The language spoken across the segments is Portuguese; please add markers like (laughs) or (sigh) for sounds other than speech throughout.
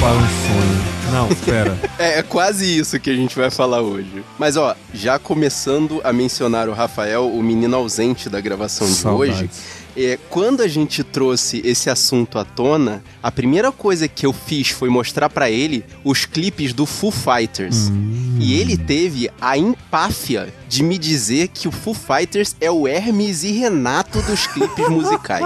para um sonho. Não, espera. (laughs) É, é quase isso que a gente vai falar hoje. Mas ó, já começando a mencionar o Rafael, o menino ausente da gravação de Saudades. hoje. É, quando a gente trouxe esse assunto à tona, a primeira coisa que eu fiz foi mostrar pra ele os clipes do Foo Fighters. E ele teve a empáfia de me dizer que o Foo Fighters é o Hermes e Renato dos clipes (laughs) musicais.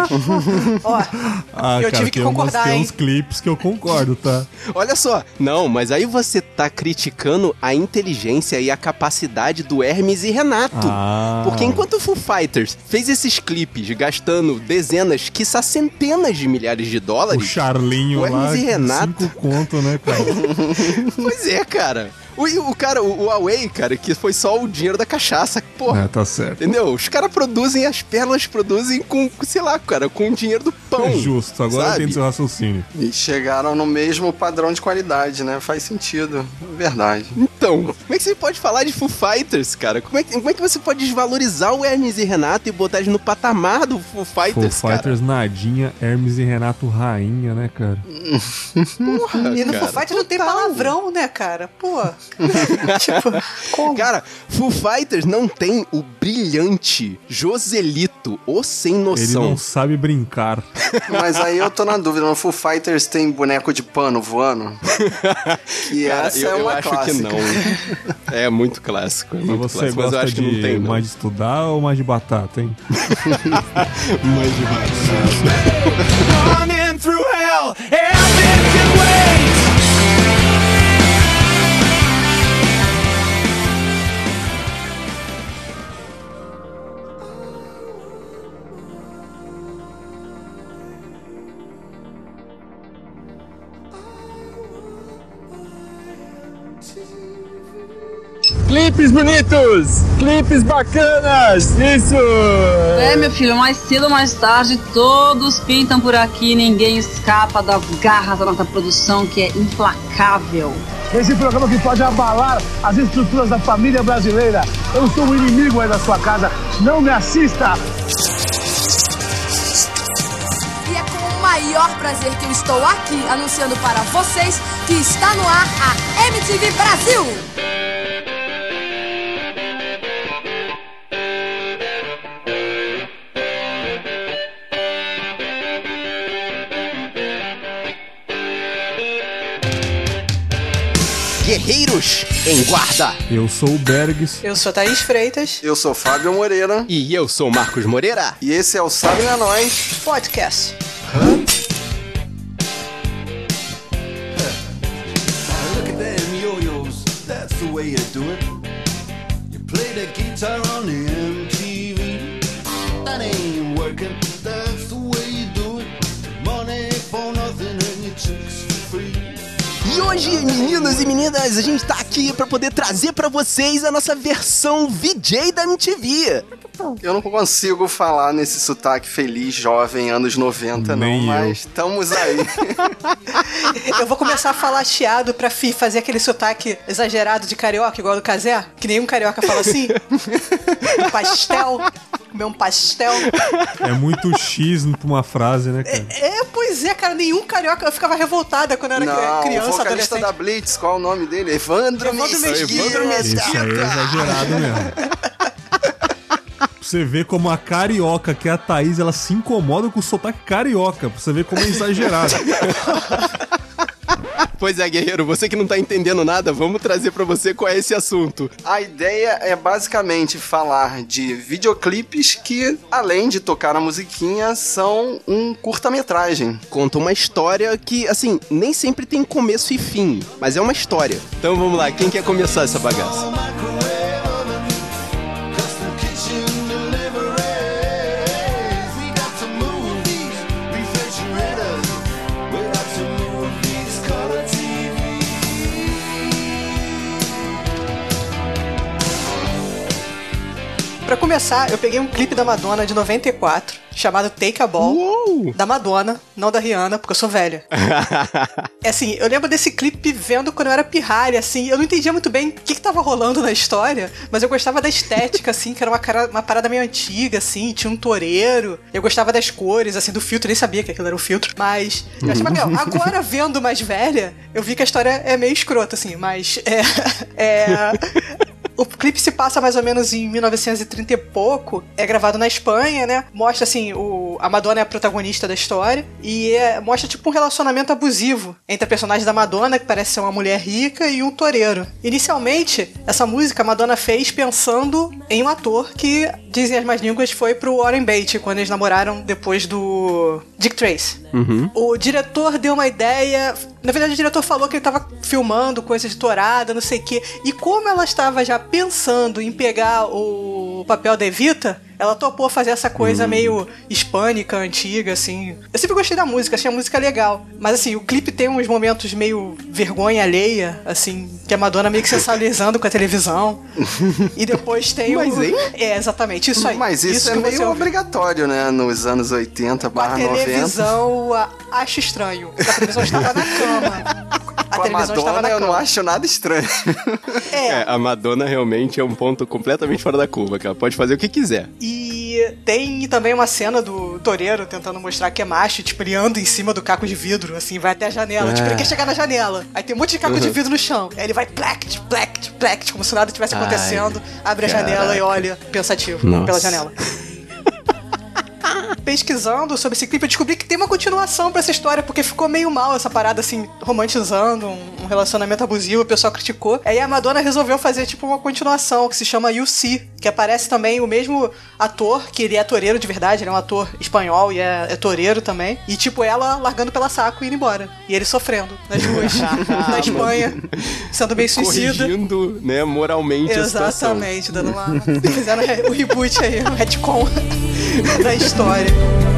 Ó, (laughs) Ah, Eu cara, tive que tem, umas- concordar, tem uns clipes que eu concordo, tá? Olha só, não, mas aí você tá criticando a inteligência e a capacidade do Hermes e Renato. Ah. Porque enquanto o Foo Fighters fez esses clipes gastando dezenas, quiçá centenas de milhares de O dólares. Charlinho O lá, Hermes e Renato. cinco conto, né, cara? (laughs) Pois é, cara. O, o cara, o, o Huawei, cara, que foi só o dinheiro da cachaça. Porra. é, tá certo. Entendeu? Os caras produzem, as pérolas produzem com, sei lá, cara, com o dinheiro do pão. É justo, agora sabe? entendo seu raciocínio. E chegaram no mesmo padrão de qualidade, né? Faz sentido. Verdade. Então, como é que você pode falar de Foo Fighters, cara? Como é que, como é que você pode desvalorizar o Hermes e Renato e botar eles no patamar do Foo Foo Fighters, cara? Fighters nadinha, Hermes e Renato rainha, né, cara? (laughs) Porra, e no cara, Foo Fighters não tem palavrão, né, cara? Pô. (laughs) tipo, como? Cara, Foo Fighters não tem o brilhante Joselito, o sem Ele noção. não sabe brincar. (laughs) Mas aí eu tô na dúvida, no Foo Fighters tem boneco de pano voando? (laughs) E Cara, essa eu, é eu uma acho clássica. que não. É muito clássico. É Mas muito você clássico, mas eu gosta acho que não de tem, não. mais de estudar ou mais de batata, hein? Mais demais. Running Clipes bonitos! Clipes bacanas! Isso! É, meu filho, mais cedo ou mais tarde, todos pintam por aqui, ninguém escapa das garras da nossa produção, que é implacável. Esse programa que pode abalar as estruturas da família brasileira. Eu sou o inimigo aí da sua casa. Não me assista! E é com o maior prazer que eu estou aqui anunciando para vocês que está no ar a MTV Brasil. Em guarda. Eu sou o Bergs. Eu sou Thaís Freitas, Eu sou Fábio Moreira E eu sou Marcos Moreira. e esse é o Sabe é Nós. podcast. Look at them yo-yos, that's the way you do it. You play the guitar on the hoje, meninos e meninas, a gente tá aqui pra poder trazer pra vocês a nossa versão VJ da MTV. Eu não consigo falar nesse sotaque feliz, jovem, anos 90, Nem não, eu. mas estamos aí. (laughs) Eu vou começar a falar chiado pra fi fazer aquele sotaque exagerado de carioca, igual do Casé, que nenhum carioca fala assim. (laughs) Pastel. Comer um pastel. É muito (laughs) X pra uma frase, né, cara? É, pois é, cara, nenhum carioca. Eu ficava revoltada quando eu era não, o criança, vocalista adolescente. da Blitz, qual é o nome dele? Evandro, Evandro Mesquita. Mesquita. Isso aí é exagerado mesmo. Pra você ver como a carioca, que é a Thaís, ela se incomoda com o sotaque carioca. Pra você ver como é exagerado. (laughs) Pois é, guerreiro, você que não tá entendendo nada, vamos trazer pra você qual é esse assunto. A ideia é basicamente falar de videoclipes que, além de tocar a musiquinha, são um curta-metragem. Conta uma história que, assim, nem sempre tem começo e fim, mas é uma história. Então vamos lá, quem quer começar essa bagaça? Pra começar, eu peguei um clipe da Madonna de 94, chamado Take a Ball, da Madonna, não da Rihanna, porque eu sou velha. (laughs) É assim, eu lembro desse clipe vendo quando eu era pirralha, assim, eu não entendia muito bem o que, que tava rolando na história, mas eu gostava da estética, assim, que era uma, cara- uma parada meio antiga, assim, tinha um toureiro, eu gostava das cores, assim, do filtro, nem sabia que aquilo era um filtro, mas eu achava legal. Agora, (laughs) vendo mais velha, eu vi que a história é meio escrota, assim, mas é... é o clipe se passa mais ou menos em 1930 e pouco. É gravado na Espanha, né? Mostra assim, o, a Madonna é a protagonista da história. E é- mostra tipo um relacionamento abusivo entre a personagem da Madonna, que parece ser uma mulher rica, e um toureiro. Inicialmente, essa música a Madonna fez pensando em um ator que, dizem as más línguas, foi pro Warren Beatty, quando eles namoraram depois do Dick Trace. O diretor deu uma ideia. Na verdade, o diretor falou que ele tava filmando coisa de tourada, não sei o quê. E como ela estava já pensando em pegar o papel da Evita, ela topou fazer essa coisa meio hispânica, antiga, assim. Eu sempre gostei da música, achei a música legal. Mas assim, o clipe tem uns momentos meio vergonha alheia, assim, que a Madonna meio que sensualizando com a televisão. (laughs) E depois tem Mas, o. hein? É, exatamente, isso aí. Mas isso, é que você meio obrigatório, né? Nos anos 80 A barra 90. televisão a- acho estranho. A televisão estava na cama. (laughs) A a Madonna na eu não acho nada estranho. É, a Madonna realmente é um ponto completamente fora da curva, cara. Pode fazer o que quiser. E tem também uma cena do toureiro tentando mostrar que é macho, tipo, ele anda em cima do caco de vidro, assim, vai até a janela. Tipo, ele quer chegar na janela. Aí tem um monte de caco de vidro no chão. Aí ele vai plect, plect, plect, como se nada tivesse acontecendo. abre a janela e olha, pensativo, Nossa. pela janela. Pesquisando sobre esse clipe, eu descobri que tem uma continuação pra essa história, porque ficou meio mal essa parada, assim, romantizando um, um relacionamento abusivo, o pessoal criticou. Aí a Madonna resolveu fazer, tipo, uma continuação que se chama You See, que aparece também o mesmo ator, que ele é toureiro de verdade, ele é um ator espanhol e é, é toureiro também. E, tipo, ela largando pela saco e indo embora. E ele sofrendo nas ruas (laughs) da Espanha, sendo bem suicida. Corrigindo, né, moralmente. Exatamente, dando uma. (laughs) Fizeram o reboot aí, o retcon (laughs) da história.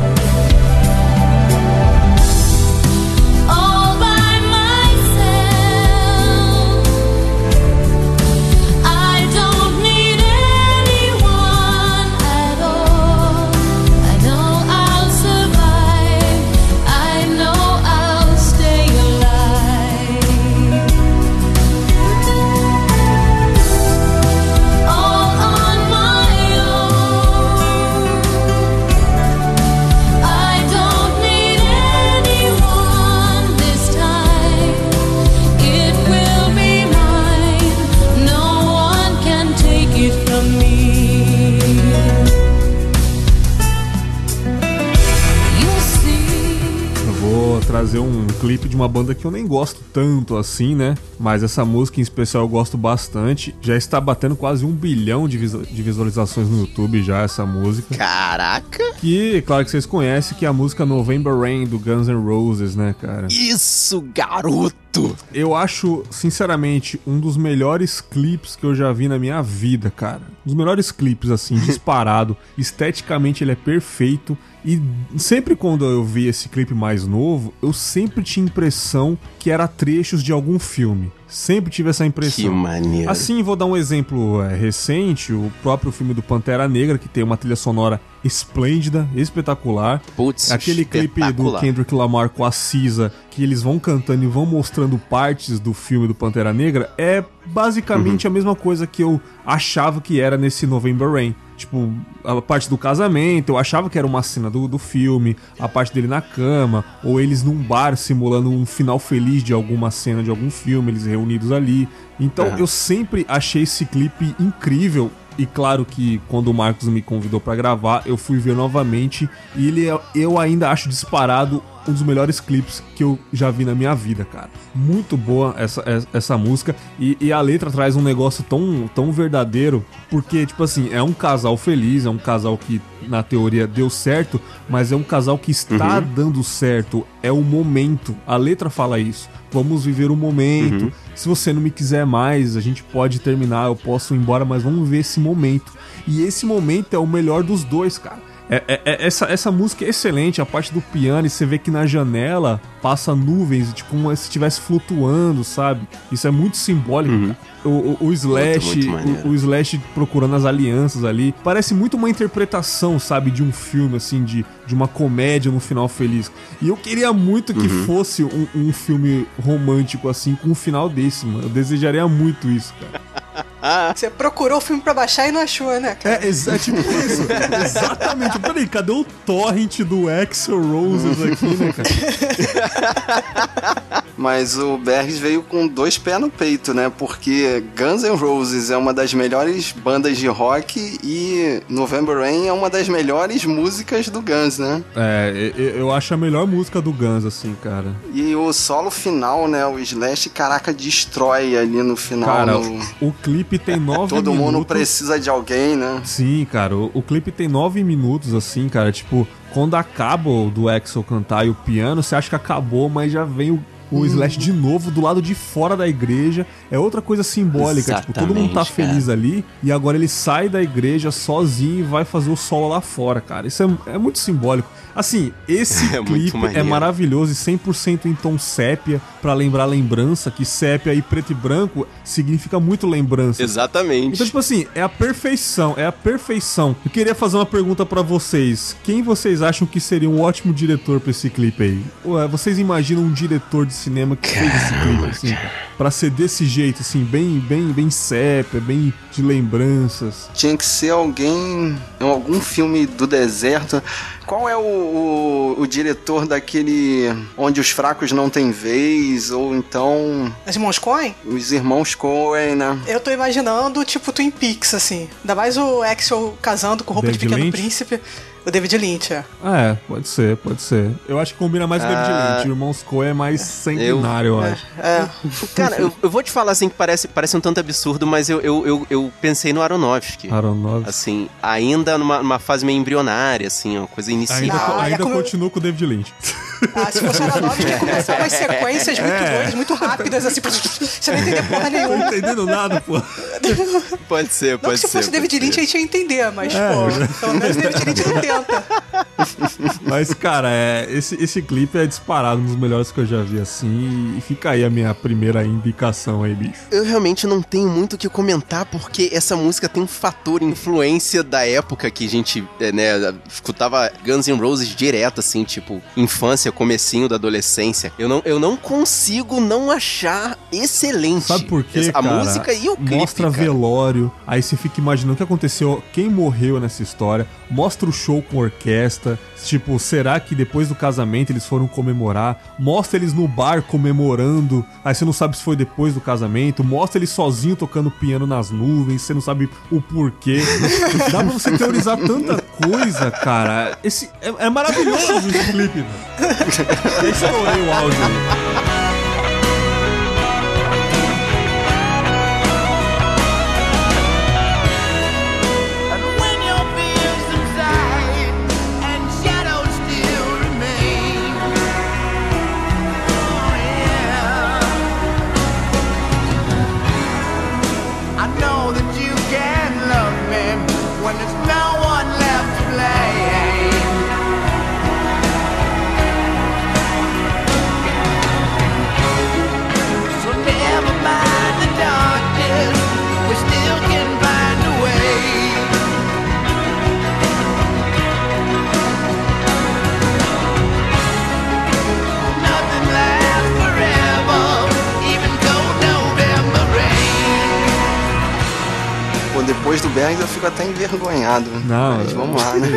Trazer um clipe de uma banda que eu nem gosto tanto assim, né? Mas essa música em especial eu gosto bastante. Já está batendo quase um bilhão de visualizações no YouTube já, essa música. Caraca! Que, claro que vocês conhecem, que é a música November Rain, do Guns N' Roses, né, cara? Isso, garoto! Eu acho, sinceramente, um dos melhores clipes que eu já vi na minha vida, cara. Um dos melhores clipes, assim, (laughs) disparado. Esteticamente ele é perfeito. E sempre quando eu vi esse clipe mais novo, eu sempre tinha impressão que era trechos de algum filme. Sempre tive essa impressão. Que maneiro. Assim, vou dar um exemplo é, recente, o próprio filme do Pantera Negra, que tem uma trilha sonora esplêndida, espetacular. Putz, Aquele clipe do. Kendrick Lamar com a Cisa, que eles vão cantando e vão mostrando partes do filme do Pantera Negra, é basicamente a mesma coisa que eu achava que era nesse November Rain. Tipo, a parte do casamento, eu achava que era uma cena do, do filme, a parte dele na cama, ou eles num bar simulando um final feliz de alguma cena de algum filme, eles reunidos ali. Então eu sempre achei esse clipe incrível. E claro que quando o Marcos me convidou pra gravar, eu fui ver novamente e ele é- eu ainda acho disparado um dos melhores clipes que eu já vi na minha vida, cara. Muito boa essa, essa, música e, e a letra traz um negócio tão, tão verdadeiro, porque, tipo assim, é um casal feliz, é um casal que na teoria deu certo, mas é um casal que está dando certo, é o momento. A letra fala isso. Vamos viver o momento. Se você não me quiser mais, a gente pode terminar, eu posso ir embora, mas vamos ver esse momento. E esse momento é o melhor dos dois, cara. É, é- é- essa, essa música é excelente, a parte do piano, e você vê que na janela passa nuvens, tipo, como se estivesse flutuando, sabe? Isso é muito simbólico. cara. O, o, Slash, o, o Slash procurando as alianças ali. Parece muito uma interpretação, sabe, de um filme, assim, de, de uma comédia no final feliz. E eu queria muito que Uhum. fosse um, um filme romântico, assim, com um final desse, mano. Eu desejaria muito isso, cara. (laughs) Você procurou o filme pra baixar e não achou, né, cara? É, exa- é tipo isso. (laughs) Exatamente. Peraí, cadê o torrent do Axel Roses aqui, né, cara? (laughs) Mas o Bergs veio com dois pés no peito, né? Porque Guns N' Roses é uma das melhores bandas de rock e November Rain é uma das melhores músicas do Guns, né? É, eu, acho a melhor música do Guns, assim, cara. E o solo final, né? O Slash, caraca, destrói ali no final. Cara, no- o clipe tem nove Todo minutos. mundo precisa de alguém, né? Sim, cara, o, o clipe tem nove minutos, assim, cara. Tipo, quando acaba o do Axel cantar e o piano, você acha que acabou, mas já vem o, o Slash de novo do lado de fora da igreja. É outra coisa simbólica. Tipo, todo mundo tá Exatamente, feliz ali e agora ele sai da igreja sozinho e vai fazer o solo lá fora, cara. Isso é, é muito simbólico. Assim, esse (laughs) É clipe é maravilhoso e 100% em tom sépia, pra lembrar lembrança, que sépia e preto e branco significa muito lembrança. Exatamente. Então, tipo assim, é a perfeição, é a perfeição. Eu queria fazer uma pergunta pra vocês. Quem vocês acham que seria um ótimo diretor pra esse clipe aí? Ué, vocês imaginam um diretor de cinema que fez esse clipe, assim, cara? Pra ser desse jeito, assim, bem, bem, bem sépia, bem de lembranças. Tinha que ser alguém. em algum filme do deserto. Qual é o, o, o diretor daquele. Onde os fracos não têm vez? Ou então. Os irmãos Coen? Os irmãos Coen, né? Eu tô imaginando, tipo, Twin Peaks, assim. Ainda mais o Axel casando com roupa de David Pequeno Lynch? Príncipe. O David Lynch, é. É, pode ser, pode ser. Eu acho que combina mais com o David Ah, Lynch. O Irmãos Coen é mais centenário, eu, acho. É. (laughs) Cara, eu, eu vou te falar assim que parece, parece um tanto absurdo, mas eu, eu, eu, eu pensei no Aronofsky. Aronofsky. Assim, ainda numa, numa fase meio embrionária, assim, uma coisa inicial. Ainda, Ah, ainda é como- continuo com o David Lynch. Ah, se fosse Aronofsky, ia começar umas sequências muito É. doidas, muito rápidas, assim. Você não entender porra Não tô nenhuma. entendendo nada, pô. Pode ser, Não pode que se ser. fosse David Lynch, ser. a gente ia entender, mas, É. pô, pelo menos David Lynch não tenta. (laughs) Mas, cara, é, esse, esse clipe é disparado, um dos melhores que eu já vi assim. E fica aí a minha primeira indicação aí, bicho. Eu realmente não tenho muito o que comentar, porque essa música tem um fator influência da época que a gente, é, né, escutava Guns N' Roses direto, assim, tipo, infância, comecinho da adolescência. Eu não, eu não consigo não achar excelente. Sabe por quê, A cara? música e o clipe, Mostra cara. velório, aí você fica imaginando o que aconteceu, quem morreu nessa história. Mostra o show com orquestra. Tipo, será que depois do casamento eles foram comemorar? Mostra eles no bar comemorando. Aí você não sabe se foi depois do casamento. Mostra ele sozinho tocando piano nas nuvens. Você não sabe o porquê. (laughs) Dá pra você teorizar tanta coisa, cara. Esse é, é maravilhoso esse clipe, estourei o áudio depois do Bergs eu fico até envergonhado. Não, Mas vamos lá, né?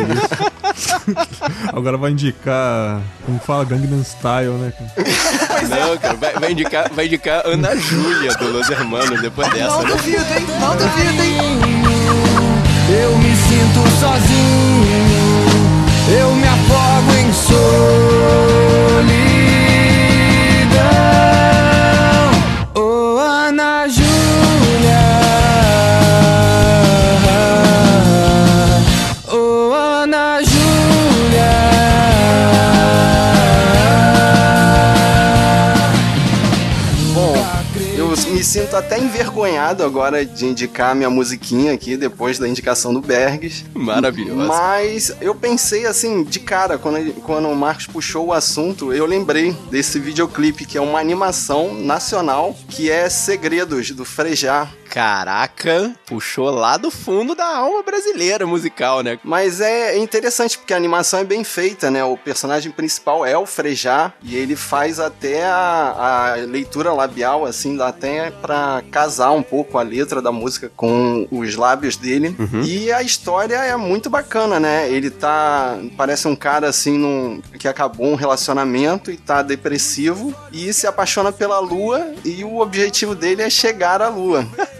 (laughs) Agora vai indicar, como fala, Gangnam Style, né? cara? Não, cara, vai, vai indicar, vai indicar Ana Júlia do Los Hermanos depois dessa, Não né? duvido, hein? Não duvido, hein? Eu me sinto sozinho, envergonhado agora de indicar minha musiquinha aqui depois da indicação do Bergs. Maravilhoso. Mas eu pensei assim, de cara, quando, quando o Marcos puxou o assunto, eu lembrei desse videoclipe que é uma animação nacional que é Segredos, do Frejá. Caraca, puxou lá do fundo da alma brasileira musical, né? Mas é interessante porque a animação é bem feita, né? O personagem principal é o Frejá e ele faz até a, a leitura labial, assim, dá até pra casar um pouco a letra da música com os lábios dele. E a história é muito bacana, né? Ele tá. Parece um cara assim num, que acabou um relacionamento e tá depressivo e se apaixona pela lua e o objetivo dele é chegar à lua. (laughs)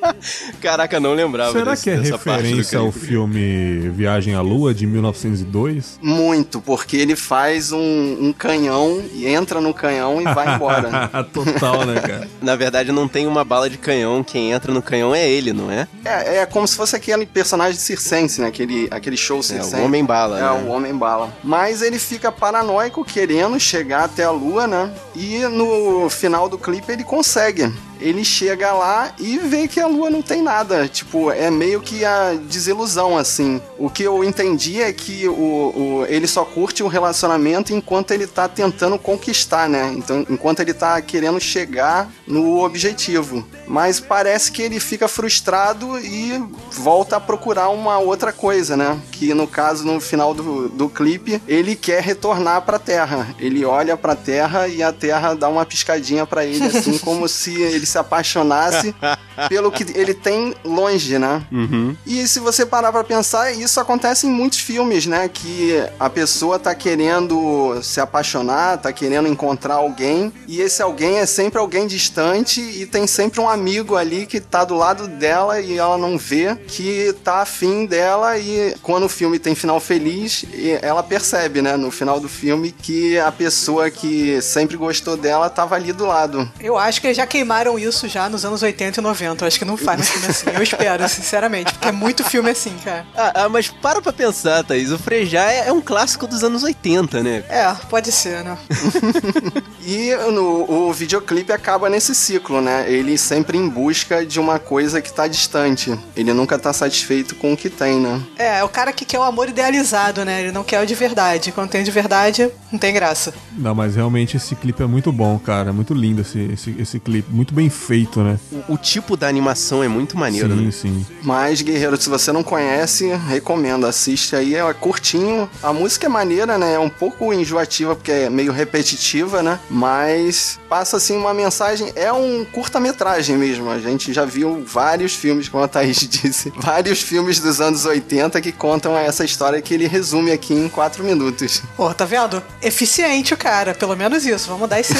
(laughs) Caraca, não lembrava Será desse- que é referência ao filme Viagem à Lua, de 1902? Muito, porque ele faz um, um canhão e entra no canhão e vai embora. (laughs) Total, né, cara? (laughs) Na verdade, não tem uma bala de canhão, quem entra no canhão é ele, não é? É, é como se fosse aquele personagem circense, né? Aquele, aquele show É, circense. o Homem-Bala, É, né? o Homem-Bala. Mas ele fica paranoico querendo chegar até a lua, né? E no final do clipe ele consegue. Ele chega lá e vê que a lua não tem nada. Tipo, é meio que a desilusão, assim. O que eu entendi é que o, o- ele só curte o relacionamento enquanto ele tá tentando conquistar, né? Então, enquanto ele tá querendo chegar no objetivo. Mas parece que ele fica frustrado e volta a procurar uma outra coisa, né? Que no caso, no final do, do clipe, ele quer retornar pra Terra. Ele olha pra Terra e a Terra dá uma piscadinha pra ele, assim, como se ele se apaixonasse (laughs) pelo que ele tem longe, né? Uhum. E se você parar pra pensar, isso acontece em muitos filmes, né? Que a pessoa tá querendo se apaixonar, tá querendo encontrar alguém, e esse alguém é sempre alguém distante e tem sempre um amigo ali que tá do lado dela e ela não vê que tá afim dela e quando o filme tem final feliz, e ela percebe, né, no final do filme que a pessoa que sempre gostou dela tava ali do lado. Eu acho que eles já queimaram isso já nos anos 80 e 90. Eu acho que não faz mais filme assim. Eu espero, sinceramente. Porque é muito filme assim, cara. Ah, ah, mas para pra pensar, Thaís. O Frejá é, é um clássico dos anos 80, né? É, pode ser, né? (laughs) E no, o videoclipe acaba nesse ciclo, né? Ele sempre em busca de uma coisa que tá distante. Ele nunca tá satisfeito com o que tem, né? É, é o cara que quer o amor idealizado, né? Ele não quer o de verdade. Quando tem de verdade, não tem graça. Não, mas realmente esse clipe é muito bom, cara. É muito lindo esse, esse, esse clipe. Muito bem feito, né? O, o tipo da animação é muito maneiro, sim, né? sim. Mas, Guerreiro, se você não conhece, recomendo. Assiste aí, é curtinho. A música é maneira, né? É um pouco enjoativa, porque é meio repetitiva, né? Mas passa, assim, uma mensagem. É um curta-metragem mesmo. A gente já viu vários filmes, como a Thaís (laughs) disse, vários filmes dos anos 80 que contam essa história que ele resume aqui em quatro minutos. Pô, tá vendo? Eficiente o cara, pelo menos isso. Vamos dar esse,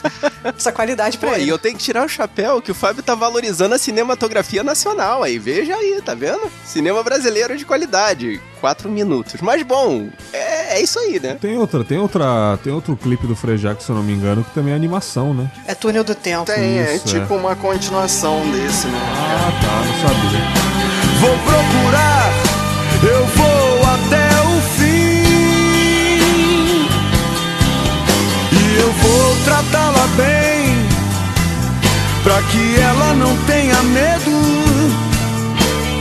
(laughs) essa qualidade pra Pô, ele. e eu tenho que tirar o chapéu que o Fábio tá valorizando a cinematografia nacional aí. Veja aí, tá vendo? Cinema brasileiro de qualidade. Quatro minutos. Mas bom, é, é isso aí, né? Tem outra, tem outra, tem outro clipe do Frejá, se eu não me engano, que também é animação, né? É túnel do tempo. Tem, é Isso, tipo uma continuação desse, né? Ah, tá, não sabia. Vou procurar, eu vou até o fim. E eu vou tratá-la bem, pra que ela não tenha medo.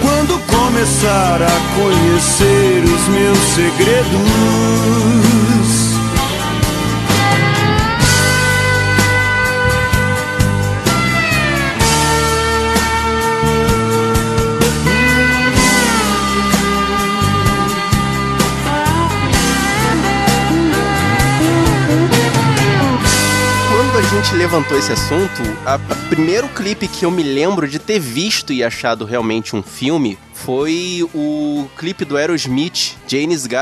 Quando começar a conhecer os meus segredos. Gente levantou esse assunto, a, a primeiro clipe que eu me lembro de ter visto e achado realmente um filme foi o clipe do Aerosmith,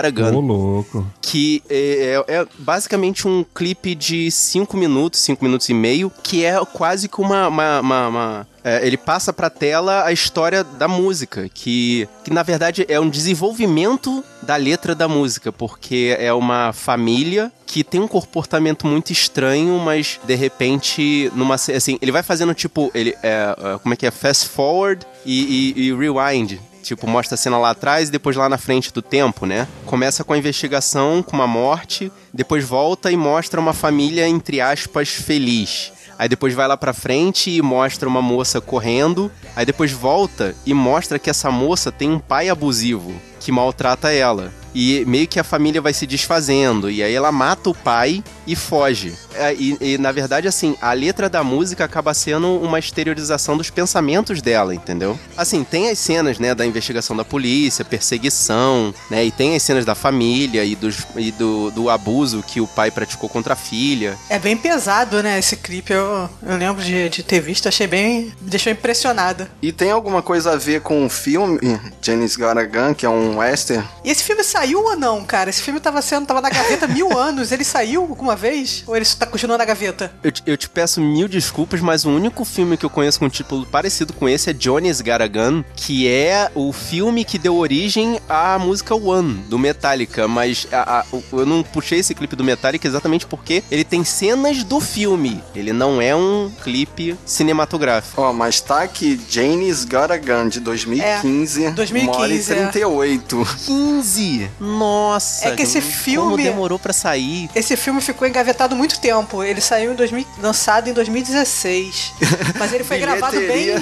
a Gun. Ô, louco. que é, é- é basicamente um clipe de 5 minutos, 5 minutos e meio, que é quase que uma. uma- uma- uma- é, ele passa pra tela a história da música, que, que na verdade é um desenvolvimento da letra da música, porque é uma família que tem um comportamento muito estranho, mas de repente, numa. Assim, ele vai fazendo tipo. Ele, é, é, como é que é? Fast forward e- e- e rewind. Tipo, mostra a cena lá atrás e depois lá na frente do tempo, né? Começa com a investigação, com uma morte, depois volta e mostra uma família, entre aspas, feliz. Aí depois vai lá pra frente e mostra uma moça correndo. Aí depois volta e mostra que essa moça tem um pai abusivo que maltrata ela. E meio que a família vai se desfazendo. E aí ela mata o pai e foge. É, E, e, na verdade, assim, a letra da música acaba sendo uma exteriorização dos pensamentos dela, entendeu? Assim, tem as cenas, né, da investigação da polícia, perseguição, né? E tem as cenas da família e, dos, e do, do abuso que o pai praticou contra a filha. É bem pesado, né, esse clipe. Eu, eu lembro de, de ter visto, achei bem. Me deixou impressionada. E tem alguma coisa a ver com o filme Janice Gun, que é um um western. E esse filme saiu ou não, cara? Esse filme tava sendo, tava na gaveta mil (laughs) anos. Ele saiu alguma vez? Ou ele tá continuando na gaveta? Eu, eu te peço mil desculpas, mas o único filme que eu conheço com um título parecido com esse é Johnny's Garagan, que é o filme que deu origem à música One, do Metallica. Mas a, a, eu não puxei esse clipe do Metallica exatamente porque ele tem cenas do filme. Ele não é um clipe cinematográfico. Ó, oh, mas tá aqui Jane's Garagan de 2015. É, 2015. E 38. Muito? 15? Nossa. É que esse filme. Como demorou pra sair? Esse filme ficou engavetado muito tempo. Ele saiu em 2000, lançado em 2016. (laughs) Mas ele foi gravado bem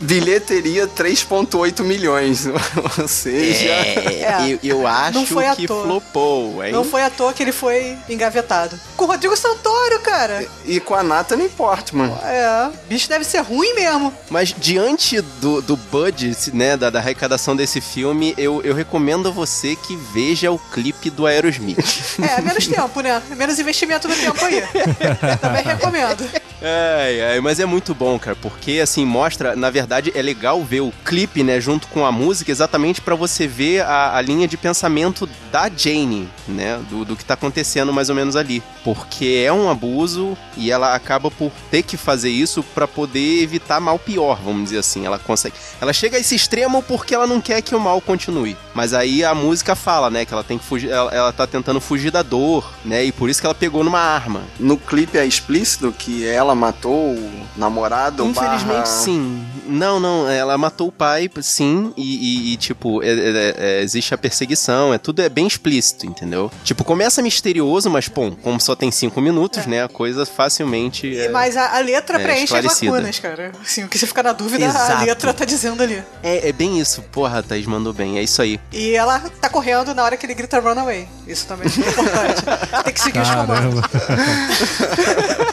Bilheteria- Bilheteria 3.8 milhões. (laughs) Ou seja... É, É. eu, eu acho Não foi à que toa. flopou, hein? Não foi à toa que ele foi engavetado. Com o Rodrigo Santoro, cara. E com a Natalie Portman. É, bicho deve ser ruim mesmo. Mas diante do, do budget, né, da, da arrecadação desse filme, eu, eu recomendo a você que veja o clipe do Aerosmith. É, menos tempo, né? Menos investimento no tempo aí. (laughs) Também recomendo. Ai, ai, mas é muito bom, cara, porque assim mostra, na verdade, é legal ver o clipe, né, junto com a música, exatamente pra você ver a, a linha de pensamento da Jane, né, do, do que tá acontecendo mais ou menos ali, porque é um abuso e ela acaba por ter que fazer isso pra poder evitar mal pior, vamos dizer assim. Ela consegue, ela chega a esse extremo porque ela não quer que o mal continue, mas aí a música fala, né, que ela tem que fugir, ela, ela tá tentando fugir da dor, né, e por isso que ela pegou numa arma. No clipe é explícito que ela matou o namorado Infelizmente, barra- sim. Não, não, ela matou o pai, sim, e, e- e, tipo, é- é- é- existe a perseguição, é tudo é bem explícito, entendeu? Tipo, começa misterioso, mas, pô, como só tem cinco minutos, né, a coisa facilmente é, Mas a, a letra É, preenche as lacunas, cara. Assim, o que você fica na dúvida, a Exato. letra tá dizendo ali. é, é bem isso. Porra, a Thaís mandou bem, é isso aí. E ela tá correndo na hora que ele grita runaway. Isso também é importante. Tem que seguir os comandos. (laughs)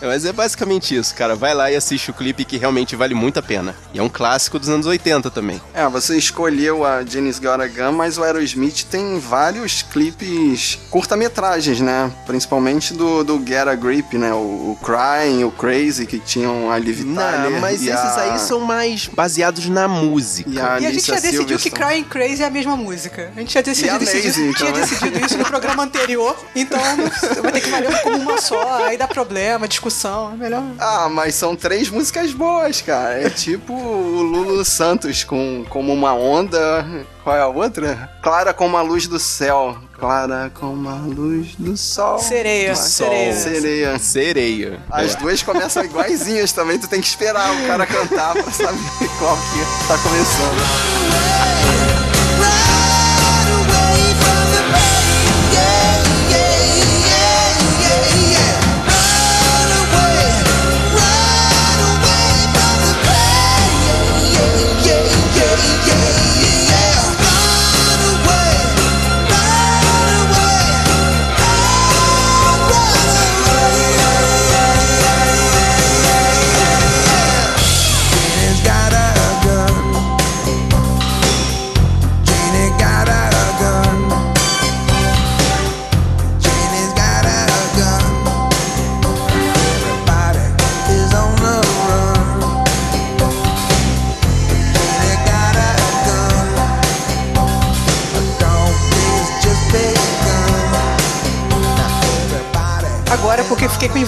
É, Mas é basicamente isso, cara. Vai lá e assiste o clipe que realmente vale muito a pena. E é um clássico dos anos 80 também. É, você escolheu a Janis Got a Gun, mas o Aerosmith tem vários clipes curta-metragens, né? Principalmente do, do Get a Grip, né? O, o Crying, o Crazy, que tinham a Liv Tyler Não, mas e esses a- aí são mais baseados na música. E a E a gente já decidiu que Silverstone. Crying Crazy é a mesma música. A gente já decidiu, E decidido, Amazing tinha também. decidido isso no programa anterior. Então (laughs) vai ter que valer como uma só. Aí dá problema, discussão. É melhor. Ah, mas são três músicas boas, cara. É tipo o Lulu Santos com Como uma Onda. Qual é a outra? Clara como a luz do céu. Clara como a luz do sol. Sereia, Do sereia. Sereia. Sereia. As É. duas começam iguaizinhas também, tu tem que esperar o cara cantar pra saber (laughs) qual que tá começando.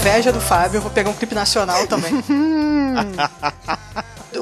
Inveja do Fábio, eu vou pegar um clipe nacional também. (laughs)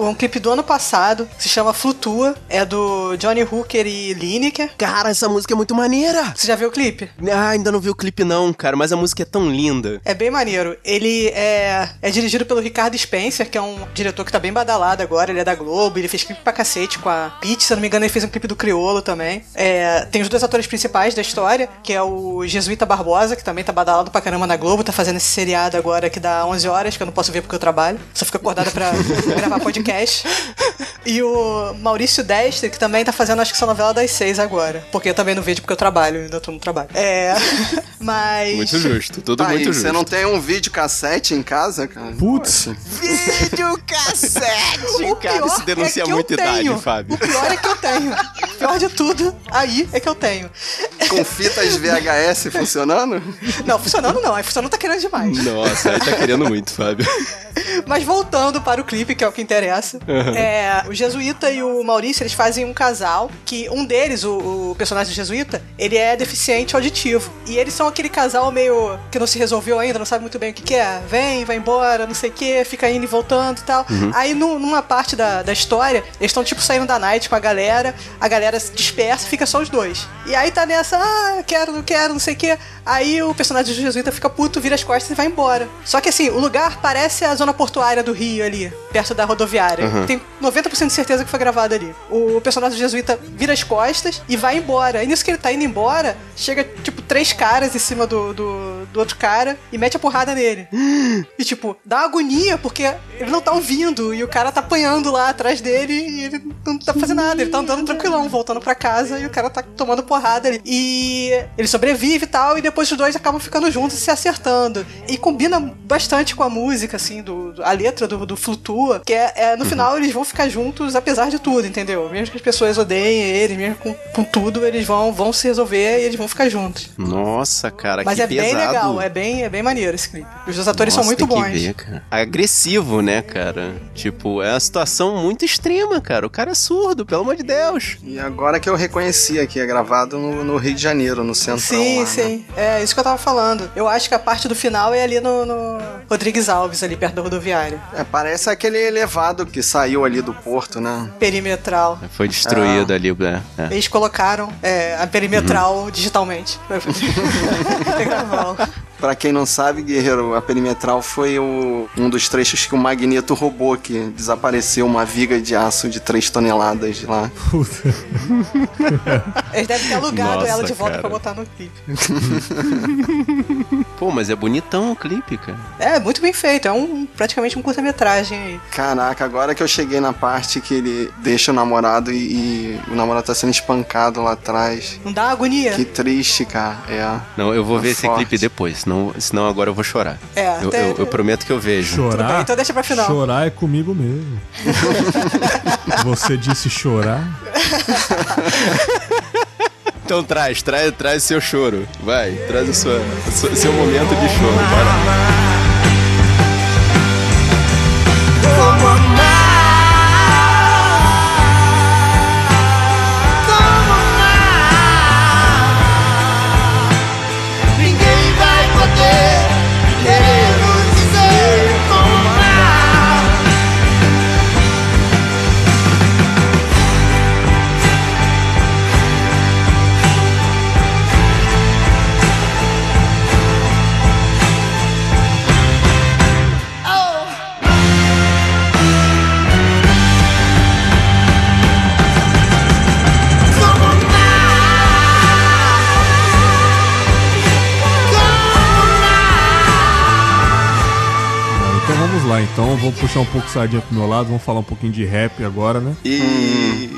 um clipe do ano passado, se chama Flutua, é do Johnny Hooker e Lineker. Cara, essa música é muito maneira. Você já viu o clipe? Ah, ainda não vi o clipe não, cara, mas a música é tão linda. É bem maneiro. Ele é, é dirigido pelo Ricardo Spencer, que é um diretor que tá bem badalado agora. Ele é da Globo, ele fez clipe pra cacete com a Peach, se eu não me engano, ele fez um clipe do Criolo também. É, tem os dois atores principais da história, que é o Jesuíta Barbosa, que também tá badalado pra caramba na Globo, tá fazendo esse seriado agora que dá 11 horas, que eu não posso ver porque eu trabalho. Só fico acordada pra (laughs) gravar podcast. E o Maurício Destre, que também tá fazendo, acho que essa novela das seis agora. Porque eu também não vejo porque eu trabalho, ainda tô no trabalho. É. (laughs) Mas. Muito justo, tudo Tá aí, muito justo. você não tem um vídeo cassete em casa, cara? Putz. Vídeo cassete! O cara, isso denuncia é que eu muita idade, tenho. Fábio. O pior é que eu tenho. O pior de tudo, aí é que eu tenho. Com fitas VHS funcionando? Não, funcionando não. Aí funcionando tá querendo demais. Nossa, aí tá querendo muito, Fábio. Mas voltando para o clipe, que é o que interessa. É, o Jesuíta e o Maurício, eles fazem um casal que um deles, o, o personagem do Jesuíta, ele é deficiente auditivo. E eles são aquele casal meio que não se resolveu ainda, não sabe muito bem o que, que é. Vem, vai embora, não sei o que, fica indo e voltando e tal. Aí nu- numa parte da, da história, eles estão tipo saindo da night com a galera, a galera se dispersa fica só os dois. E aí tá nessa, ah, quero, não quero, não sei o que. Aí o personagem do Jesuíta fica puto, vira as costas e vai embora. Só que assim, o lugar parece a zona portuária do Rio ali, perto da rodoviária. Tem 90% de certeza que foi gravado ali. O personagem do Jesuíta vira as costas e vai embora. E nisso que ele tá indo embora, chega tipo três caras em cima do, do, do outro cara e mete a porrada nele. E tipo, dá agonia porque ele não tá ouvindo e o cara tá apanhando lá atrás dele e ele não tá fazendo nada. Ele tá andando tranquilão, voltando pra casa e o cara tá tomando porrada ali. E ele sobrevive e tal, e depois os dois acabam ficando juntos e se acertando. E combina bastante com a música, assim, do- a letra do, do Flutua, que é, é, no final eles vão ficar juntos apesar de tudo, entendeu? Mesmo que as pessoas odeiem eles, mesmo com, com tudo, eles vão, vão se resolver e eles vão ficar juntos. Nossa, cara, Mas que é pesado. bem legal, é bem, é bem maneiro esse clipe. Os dois atores Nossa, são muito tem bons. Que ver, cara. Agressivo, né, cara? Tipo, é uma situação muito extrema, cara. O cara é surdo, pelo amor de Deus. E agora que eu reconheci aqui, é gravado no, no Rio de Janeiro, no centro. Sim, sim. É isso que eu tava falando. Eu acho que a parte do final é ali no, no Rodrigues Alves, ali perto da rodoviária. É, parece aquele elevado que saiu ali do porto, né? Perimetral. Foi destruído ali, né? É. Eles colocaram é, a perimetral digitalmente. (laughs) Pra quem não sabe, Guerreiro, a perimetral foi o- um dos trechos que o Magneto roubou, que desapareceu uma viga de aço de 3 toneladas de lá. Puta. Eles devem ter alugado Nossa, ela de volta cara. pra botar no clipe. (laughs) Pô, mas é bonitão o clipe, cara. É, muito bem feito. É um praticamente um curta-metragem aí. Caraca, agora que eu cheguei na parte que ele deixa o namorado e, e o namorado tá sendo espancado lá atrás. Não dá agonia? Que triste, cara. É. Não, eu vou Tá ver esse forte. clipe depois, senão, senão agora eu vou chorar. É, Eu, até- eu- eu prometo que eu vejo. Tudo bem, Chorar? então deixa pra final. Chorar é comigo mesmo. (laughs) Você disse chorar? (laughs) Então traz, traz, traz seu choro. Vai, traz o seu- seu momento de choro. Bora. Então vamos vou puxar um pouco sardinha pro meu lado, vamos falar um pouquinho de rap agora, né? E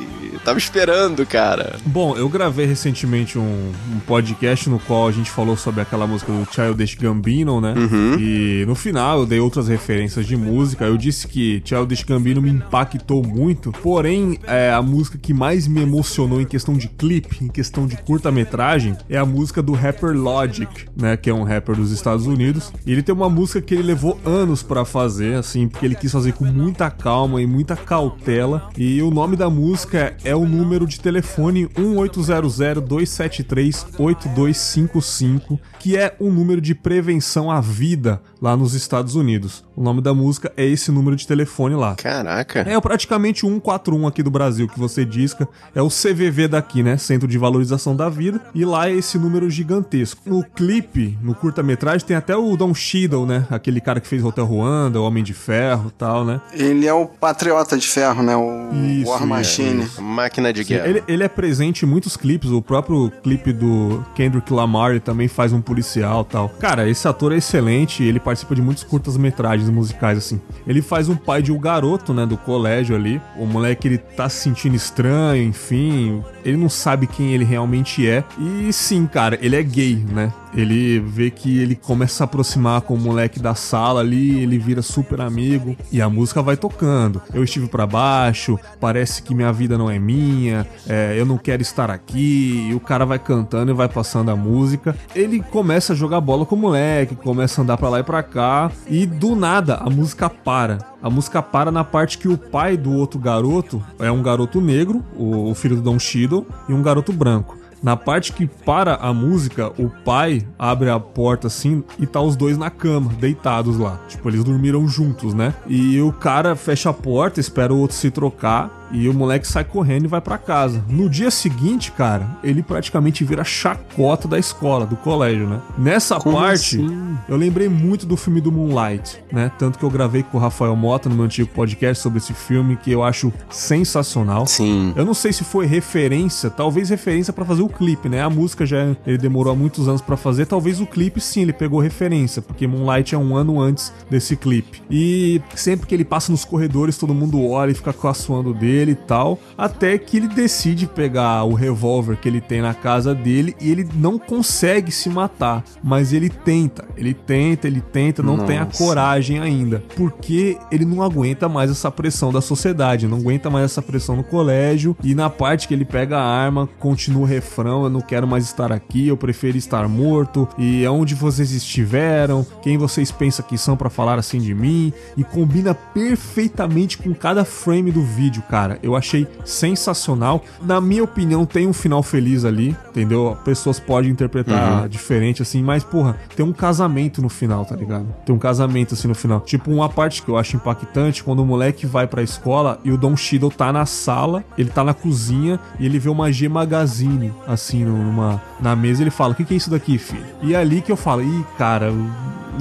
tava esperando, cara. Bom, eu gravei recentemente um, um podcast no qual a gente falou sobre aquela música do Childish Gambino, né? E no final eu dei outras referências de música. Eu disse que Childish Gambino me impactou muito, porém é, a música que mais me emocionou em questão de clipe, em questão de curta-metragem, é a música do rapper Logic, né? Que é um rapper dos Estados Unidos. E ele tem uma música que ele levou anos pra fazer, assim, porque ele quis fazer com muita calma e muita cautela. E o nome da música é é o número de telefone 1800-273-8255, que é o número de prevenção à vida lá nos Estados Unidos. O nome da música é esse número de telefone lá. Caraca. É praticamente o 141 aqui do Brasil que você disca. É o CVV daqui, né? Centro de Valorização da Vida. E lá é esse número gigantesco. No clipe, no curta-metragem, tem até o Don Cheadle, né? Aquele cara que fez Hotel Ruanda, o Homem de Ferro e tal, né? Ele é o Patriota de Ferro, né? O Isso, War é, Machine. Máquina de Sim, guerra. ele, ele é presente em muitos clipes. O próprio clipe do Kendrick Lamar também faz um policial tal. Cara, esse ator é excelente. Ele participa de muitos curtas-metragens musicais, assim. Ele faz um pai de um garoto, né? Do colégio ali. O moleque, ele tá se sentindo estranho, enfim. Ele não sabe quem ele realmente é. E sim, cara, ele é gay, né? Ele vê que ele começa a se aproximar com o moleque da sala ali, ele vira super amigo e a música vai tocando. Eu estive pra baixo, parece que minha vida não é minha, é, eu não quero estar aqui. E o cara vai cantando e vai passando a música. Ele começa a jogar bola com o moleque, começa a andar pra lá e pra cá e do nada a música para. A música para na parte que o pai do outro garoto é um garoto negro, o, filho do Don Cheadle, e um garoto branco. Na parte que para a música, o pai abre a porta assim e tá os dois na cama, deitados lá. Tipo, eles dormiram juntos, né? E o cara fecha a porta, espera o outro se trocar. E o moleque sai correndo e vai pra casa. No dia seguinte, cara, ele praticamente vira chacota da escola, do colégio, né? Nessa Como parte, assim? eu lembrei muito do filme do Moonlight, né? Tanto que eu gravei com o Rafael Mota no meu antigo podcast sobre esse filme, que eu acho sensacional. Sim. Eu não sei se foi referência, talvez referência pra fazer o clipe, né? A música já ele demorou há muitos anos pra fazer, talvez o clipe sim ele pegou referência, porque Moonlight é um ano antes desse clipe. E sempre que ele passa nos corredores, todo mundo olha e fica caçoando dele e tal, até que ele decide pegar o revólver que ele tem na casa dele e ele não consegue se matar, mas ele tenta, ele tenta, ele tenta, não tem a Nossa. coragem ainda, porque ele não aguenta mais essa pressão da sociedade, não aguenta mais essa pressão no colégio. E na parte que ele pega a arma, continua o refrão, eu não quero mais estar aqui, eu prefiro estar morto. E aonde vocês estiveram, quem vocês pensam que são pra falar assim de mim? E combina perfeitamente com cada frame do vídeo, cara. Eu achei sensacional. Na minha opinião, tem um final feliz ali, entendeu? Pessoas podem interpretar diferente assim, mas porra, tem um casamento no final, tá ligado? Tem um casamento assim no final. Tipo, uma parte que eu acho impactante quando o moleque vai pra escola e o Don Cheadle tá na sala, ele tá na cozinha e ele vê uma G Magazine assim numa na mesa, ele fala: "O que que é isso daqui, filho?" E é ali que eu falo: "Ih, cara,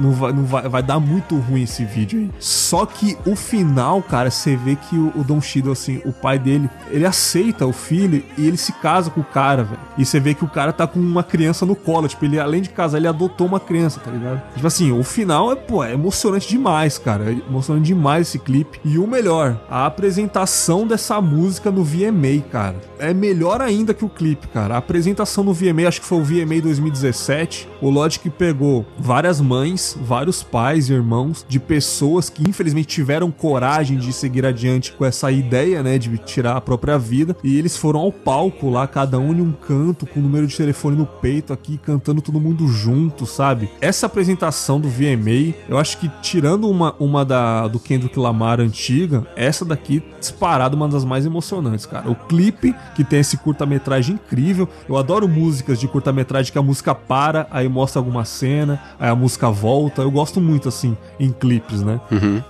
não vai, não vai, vai dar muito ruim esse vídeo aí. Só que o final, cara, você vê que o, o Don Cheadle, assim, o pai dele, ele aceita o filho e ele se casa com o cara, velho. E você vê que o cara tá com uma criança no colo. Tipo, ele, além de casar, ele adotou uma criança, tá ligado? Tipo assim, o final é, pô, é emocionante demais, cara. É emocionante demais esse clipe. E o melhor, a apresentação dessa música no VMA, cara. É melhor ainda que o clipe, cara. A apresentação no VMA, acho que foi o VMA 2017. O Logic pegou várias mães, vários pais e irmãos de pessoas que infelizmente tiveram coragem de seguir adiante com essa ideia, né, de tirar a própria vida. E eles foram ao palco lá, cada um em um canto, com o número de telefone no peito aqui, cantando todo mundo junto, sabe? Essa apresentação do VMA, eu acho que tirando uma, uma da, do Kendrick Lamar antiga, essa daqui disparada uma das mais emocionantes, cara. O clipe que tem esse curta-metragem incrível. Eu adoro músicas de curta-metragem que a música para, aí mostra alguma cena, aí a música volta. Eu gosto muito assim em clipes, né?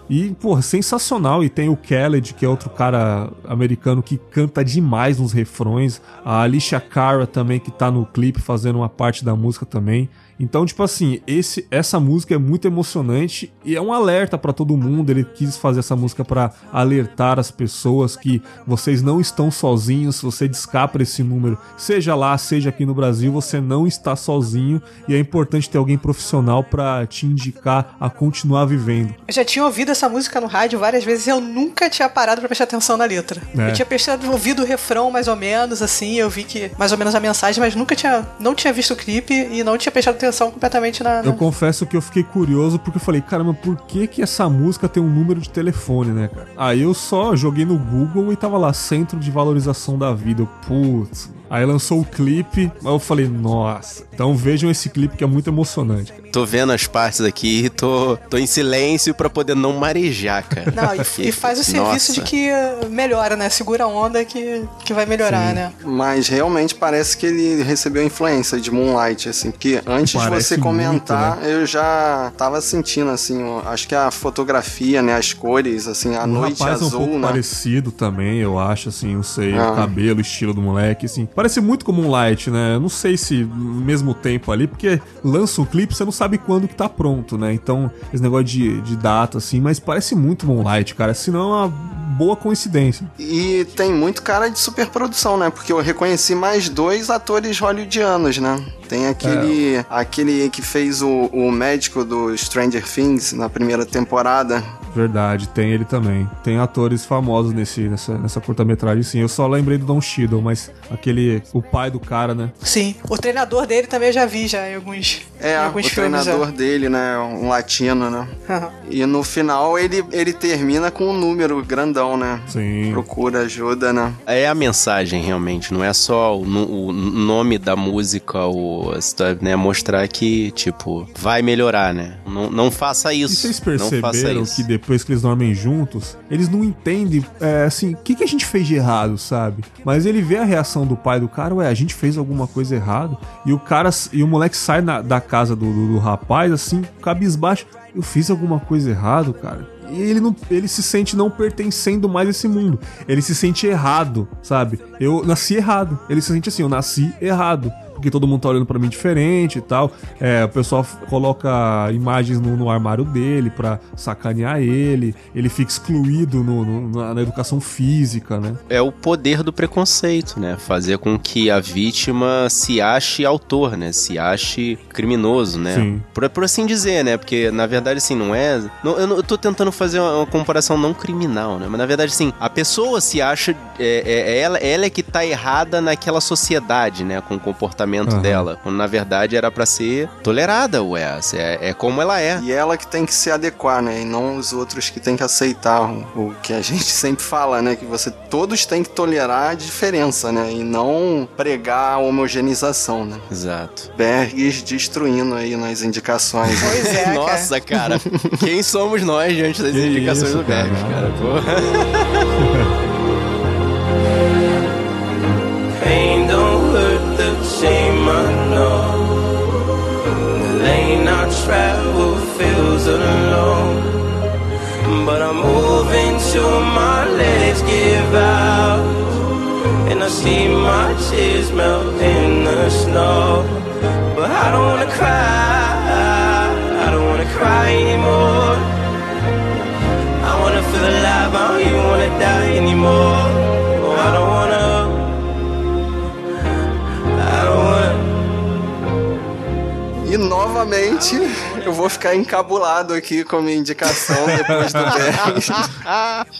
E, porra, sensacional. E tem o Khaled, que é outro cara americano que canta demais nos refrões. A Alicia Cara também, que tá no clipe fazendo uma parte da música também. Então, tipo assim, esse, essa música é muito emocionante e é um alerta pra todo mundo. Ele quis fazer essa música pra alertar as pessoas que vocês não estão sozinhos. Se você descapra esse número, seja lá, seja aqui no Brasil, você não está sozinho e é importante ter alguém profissional pra te indicar a continuar vivendo. Eu já tinha ouvido essa música no rádio várias vezes e eu nunca tinha parado pra prestar atenção na letra. É. Eu tinha prestado, ouvido o refrão mais ou menos, assim, eu vi que mais ou menos a mensagem, mas nunca tinha, não tinha visto o clipe e não tinha prestado atenção completamente na. na- Eu confesso que eu fiquei curioso porque eu falei, caramba, por que que essa música tem um número de telefone, né, cara? Aí eu só joguei no Google e tava lá, Centro de Valorização da Vida. Eu, Putz. Aí lançou o clipe, aí eu falei, nossa. Então vejam esse clipe que é muito emocionante. Tô vendo as partes aqui e tô, tô em silêncio pra poder não marejar, cara. Não, e, e faz o serviço Nossa. de que uh, melhora, né? Segura a onda que, que vai melhorar, né? Mas realmente parece que ele recebeu influência de Moonlight, assim, porque antes de Parece você muito, comentar, né? eu já tava sentindo, assim, acho que a fotografia, né, as cores, assim, a o noite rapaz é um azul, pouco né? parecido também, eu acho, assim, não sei, Ah. o cabelo, o estilo do moleque, assim. Parece muito como um light, né? Não sei se no mesmo tempo ali, porque lança um clipe, você não sabe quando que tá pronto, né? Então, esse negócio de, de data, assim, mas parece muito Moonlight, cara. Senão é uma boa coincidência. E tem muito cara de superprodução, né? Porque eu reconheci mais dois atores hollywoodianos, né? Tem aquele, É. aquele que fez o, o médico do Stranger Things na primeira temporada. Verdade, tem ele também. Tem atores famosos nesse, nessa, nessa curta-metragem, sim. Eu só lembrei do Don Cheadle, mas aquele. O pai do cara, né? Sim. O treinador dele também eu já vi já em alguns, É, em o alguns filmes. treinador dele, né? Um latino, né? Aham. E no final ele, ele termina com um número grandão, né? Sim. Procura ajuda, né? É a mensagem, realmente. Não é só o, o nome da música, o, né? Mostrar que, tipo, vai melhorar, né? Não, não faça E isso. vocês não faça perceberam isso. que depois que eles dormem juntos, eles não entendem, é, assim, o que, que a gente fez de errado, sabe? Mas ele vê a reação do pai do cara, ué, a gente fez alguma coisa errada. E o cara, e o moleque sai na- da casa do, do, do rapaz, assim, cabisbaixo. Eu fiz alguma coisa errado, cara. E ele, não, ele se sente não pertencendo mais a esse mundo. Ele se sente errado, sabe? Eu nasci errado. Ele se sente assim, eu nasci errado. Porque todo mundo tá olhando pra mim diferente e tal. É, o pessoal coloca imagens no, no armário dele pra sacanear ele. Ele fica excluído no- no- na, na educação física, né? É o poder do preconceito, né? Fazer com que a vítima se ache autor, né? Se ache criminoso, né? Sim. Por, por assim dizer, né? Porque, na verdade, assim, não é... não- eu, não- eu tô tentando fazer uma, uma comparação não criminal, né? Mas, na verdade, assim, a pessoa se acha... É, é- é ela, ela é que tá errada naquela sociedade, né? Com o comportamento Aham. dela. Quando, na verdade, era pra ser tolerada, ué. É, é como ela é. E ela que tem que se adequar, né? E não os outros que tem que aceitar o, o que a (laughs) gente sempre fala, né? Que você todos têm que tolerar a diferença, né? E não pregar a homogeneização, né? Exato. Bergs destruindo aí nas indicações. né? Pois é. (laughs) Nossa, cara. Quem somos nós diante das Que indicações isso, do Bergs, cara. cara? Pô. (laughs) till my legs give out. And I see my tears melt in the snow. But I don't wanna cry. I don't wanna cry anymore. I wanna feel alive. I don't even wanna die anymore. E novamente eu vou ficar encabulado aqui com a minha indicação depois do (laughs) Bergs.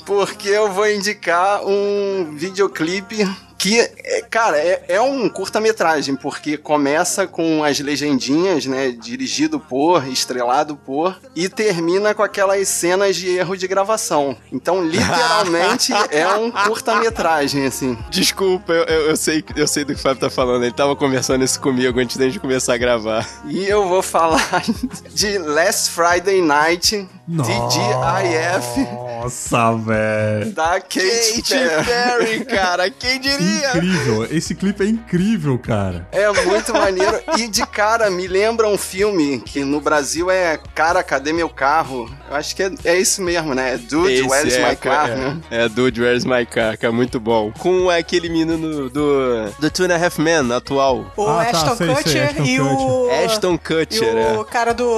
Porque eu vou indicar um videoclipe que, é, cara, é, é um curta-metragem, porque começa com as legendinhas, né? Dirigido por, estrelado por, e termina com aquelas cenas de erro de gravação. Então, literalmente, (laughs) é um curta-metragem, assim. Desculpa, eu, eu, eu sei, eu sei do que o Fábio tá falando. Ele tava conversando isso comigo antes da gente começar a gravar. E eu vou falar (laughs) de Last Friday Night, DGIF, Nossa, velho. da Kate, Perry. Perry, cara, quem diria? Incrível. Esse clipe é incrível, cara. É muito maneiro. E de cara, me lembra um filme que no Brasil é Cara, cadê meu carro? Eu acho que é, é isso mesmo, né? É Dude, Esse Where's é, My Car, é, né? É, Dude, Where's My Car, que é muito bom. Com aquele menino do, do Two and a Half Men, atual. O Ah, tá, Ashton sei, sei, Kutcher Ashton e o. Ashton E Kutcher, o é. cara do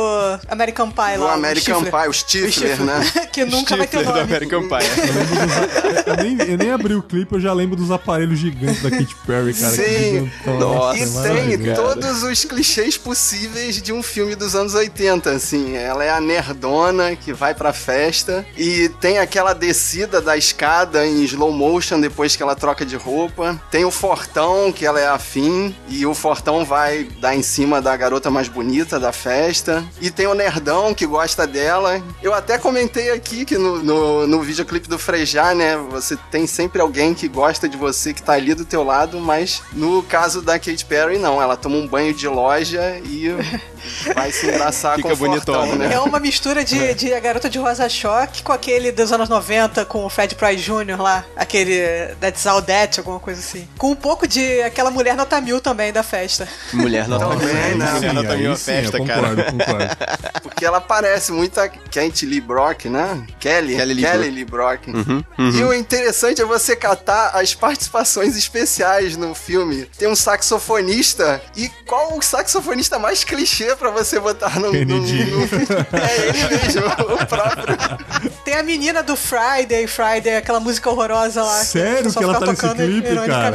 American Pie Do lá. American. Pie, o Stifler, Stifler. né? (laughs) que nunca vai ter Stifler do nome. American Pie. Eu nem, eu nem abri o clipe, eu já lembro dos aparelhos gigantes da Katy Perry, cara. que Sim. Nossa, E tem todos os clichês possíveis de um filme dos anos 80, assim. Ela é a nerdona que vai pra festa e tem aquela descida da escada em slow motion depois que ela troca de roupa. Tem o Fortão, que ela é afim, e o Fortão vai dar em cima da garota mais bonita da festa. E tem o Nerdão, que gosta dela. Eu até comentei aqui que no, no, no videoclipe do Frejá, né, você tem sempre alguém que gosta de você, que tá ali do teu lado, mas no caso da Katy Perry, não. Ela toma um banho de loja e (laughs) vai se engraçar Fica com o bonitona, fortão, né? É uma mistura de, de A Garota de Rosa Choque com aquele dos anos 90 com o Fred Price Jr. lá. Aquele That's All That, alguma coisa assim. Com um pouco de aquela mulher nota mil também da festa. Mulher nota Também, mil. né? Mulher nota mil é sim, festa, eu cara. concordo, concordo. (laughs) Porque ela parece muito a Kent Lee Brock, né? Kelly. Kelly Kelly, Lee Lee Brock. Uhum, E o interessante é você catar as participações especiais no filme. Tem um saxofonista. E qual o saxofonista mais clichê pra você botar no, no, Kennedy. no filme? É ele mesmo, (laughs) o próprio. Tem a menina do Friday, Friday, aquela música horrorosa lá. Sério só que ela tá nesse tocando clipe, cara?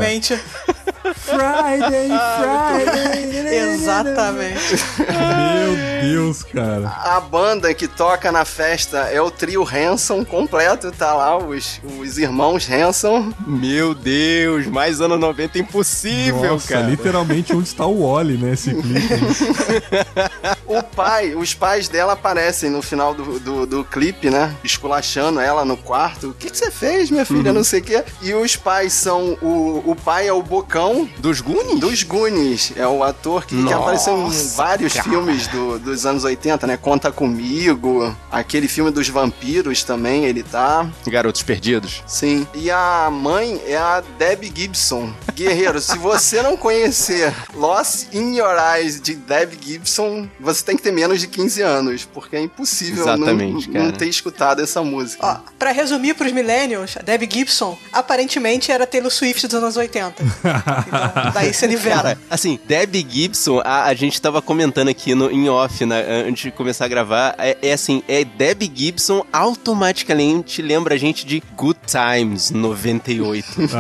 Friday, (laughs) Friday. Exatamente. Meu Deus, cara. A banda que toca na festa é o trio Hanson completo. Tá lá os, os irmãos Hanson. Meu Deus, mais anos 90 impossível, Nossa, cara. literalmente onde está o Wally, né? Esse clipe. (laughs) O pai, os pais dela aparecem no final do, do, do clipe, né? Esculachando ela no quarto. O que, que você fez, minha filha? Não sei o quê. E os pais são. O, o pai é o Bocão. Dos Goonies? Dos Goonies. É o ator que, que Nossa, apareceu em vários cara. filmes do- dos anos 80, né? Conta Comigo. Aquele filme dos vampiros também, ele tá. Garotos Perdidos. Sim. E a mãe é a Debbie Gibson. Guerreiro, se você não conhecer Lost in Your Eyes de Debbie Gibson, você tem que ter menos de 15 anos, porque é impossível não, Exatamente, não cara. ter escutado essa música. Ó, pra resumir pros millennials, a Debbie Gibson aparentemente era Taylor Swift dos anos 80. Então, (laughs) daí você nivela. Cara, assim, Debbie Gibson, a, a gente tava comentando aqui no, em off, né, antes de começar a gravar, é, é assim, é Debbie Gibson automaticamente lembra a gente de Good Times 98. (laughs)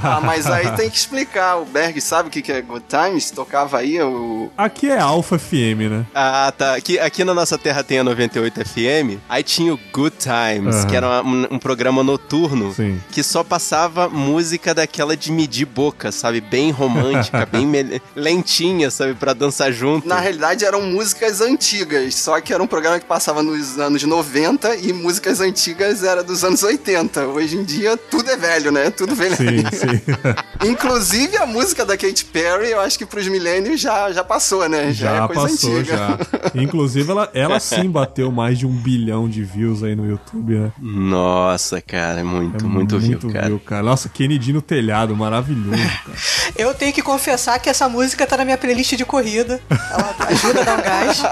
Ah, mas aí tem que explicar. O Berg sabe o que que é Good Times? Tocava aí o. Aqui é Alpha FM, né? Ah, tá. Aqui, aqui na nossa terra tem a 98 FM. Aí tinha o Good Times, Aham. que era um, um programa noturno Sim. que só passava música daquela de medir boca, sabe? Bem romântica, (laughs) bem lentinha, sabe? Pra dançar junto. Na realidade eram músicas antigas, só que era um programa que passava nos anos 90 e músicas antigas era dos anos 80. Hoje em dia tudo é velho, né? Tudo velho. Sim, sim. (laughs) Inclusive a música da Katy Perry, eu acho que pros milênios já, já passou, né? Já, Já é coisa passou, antiga. já. (laughs) Inclusive, ela, ela sim bateu mais de um bilhão de views aí no YouTube, né? Nossa, cara, é muito, É muito, view, cara. Nossa, Kennedy no telhado, maravilhoso, cara. Eu tenho que confessar que essa música tá na minha playlist de corrida. Ela ajuda a dar um gás.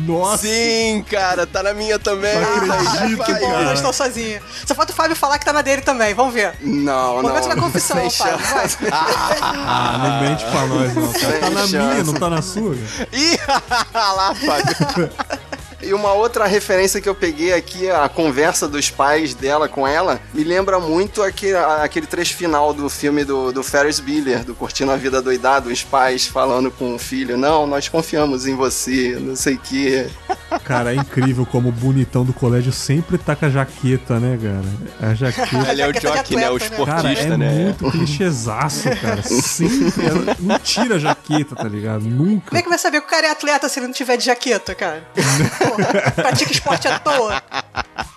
Nossa, Sim, cara, tá na minha também. Não acredito, Que bom, eu não estou sozinho. Só falta o Fábio falar que tá na dele também, vamos ver. Não, não. Momento da confissão, Sem Fábio, vai. chance. ah, não mente pra nós, não. Cara. Tá na Sem minha, chance. não tá na sua. cara. Ih, (laughs) lá, Fábio. (laughs) E uma outra referência que eu peguei aqui, a conversa dos pais dela com ela, me lembra muito aquele, aquele trecho final do filme do, do Ferris Bueller, do Curtindo a Vida Doidado, os pais falando com o filho, não, nós confiamos em você, não sei o quê. (laughs) Cara, é incrível como o bonitão do colégio sempre tá com a jaqueta, né, cara? A jaqueta. Ele é o jockey, né? O atleta, né? Cara, esportista, é né? muito clichêzaço, cara. Sempre. ela Não tira a jaqueta, tá ligado? Como Nunca. é que vai saber que o cara é atleta se ele não tiver de jaqueta, cara? (laughs) Pratica esporte à toa.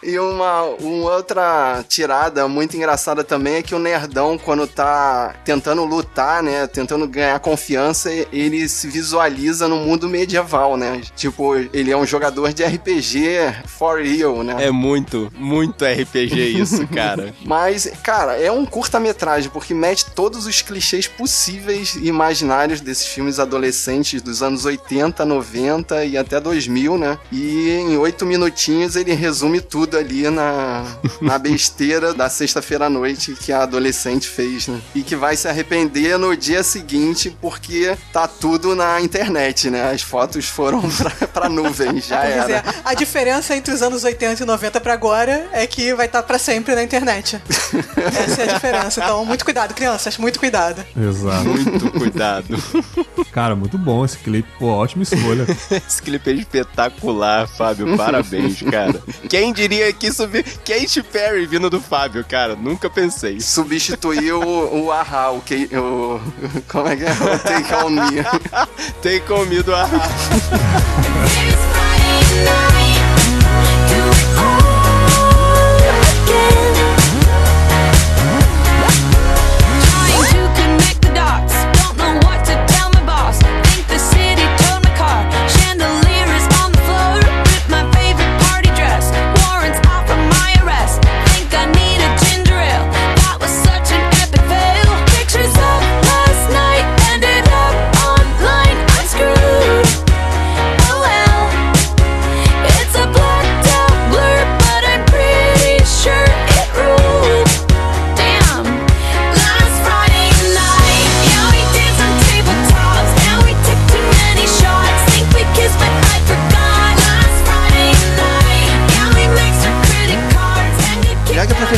E uma, uma outra tirada muito engraçada também é que o nerdão, quando tá tentando lutar, né, tentando ganhar confiança, ele se visualiza no mundo medieval, né? Tipo, ele é um jogador de RPG for real, né? É muito, muito RPG isso, (laughs) cara. Mas, cara, é um curta-metragem, porque mete todos os clichês possíveis e imaginários desses filmes adolescentes dos anos 80, 90 e até 2000, né? E em oito minutinhos ele resume tudo ali na, na (laughs) besteira da sexta-feira à noite que a adolescente fez, né? E que vai se arrepender no dia seguinte porque tá tudo na internet, né? As fotos foram (laughs) pra, pra nuvem, já Quer dizer, era. a diferença entre os anos 80 e 90 pra agora é que vai estar pra sempre na internet. (laughs) Essa é a diferença. Então, muito cuidado, crianças, muito cuidado. Exato. Muito cuidado. Cara, muito bom esse clipe. Pô, ótima escolha. Esse clipe é espetacular, Fábio. Parabéns, cara. Quem diria (laughs) que isso vi... Katy Perry vindo do Fábio, cara? Nunca pensei. Substituiu o, o Ahá, o, que, o. Como é que é? O Take On Me. Tem comido a Trying to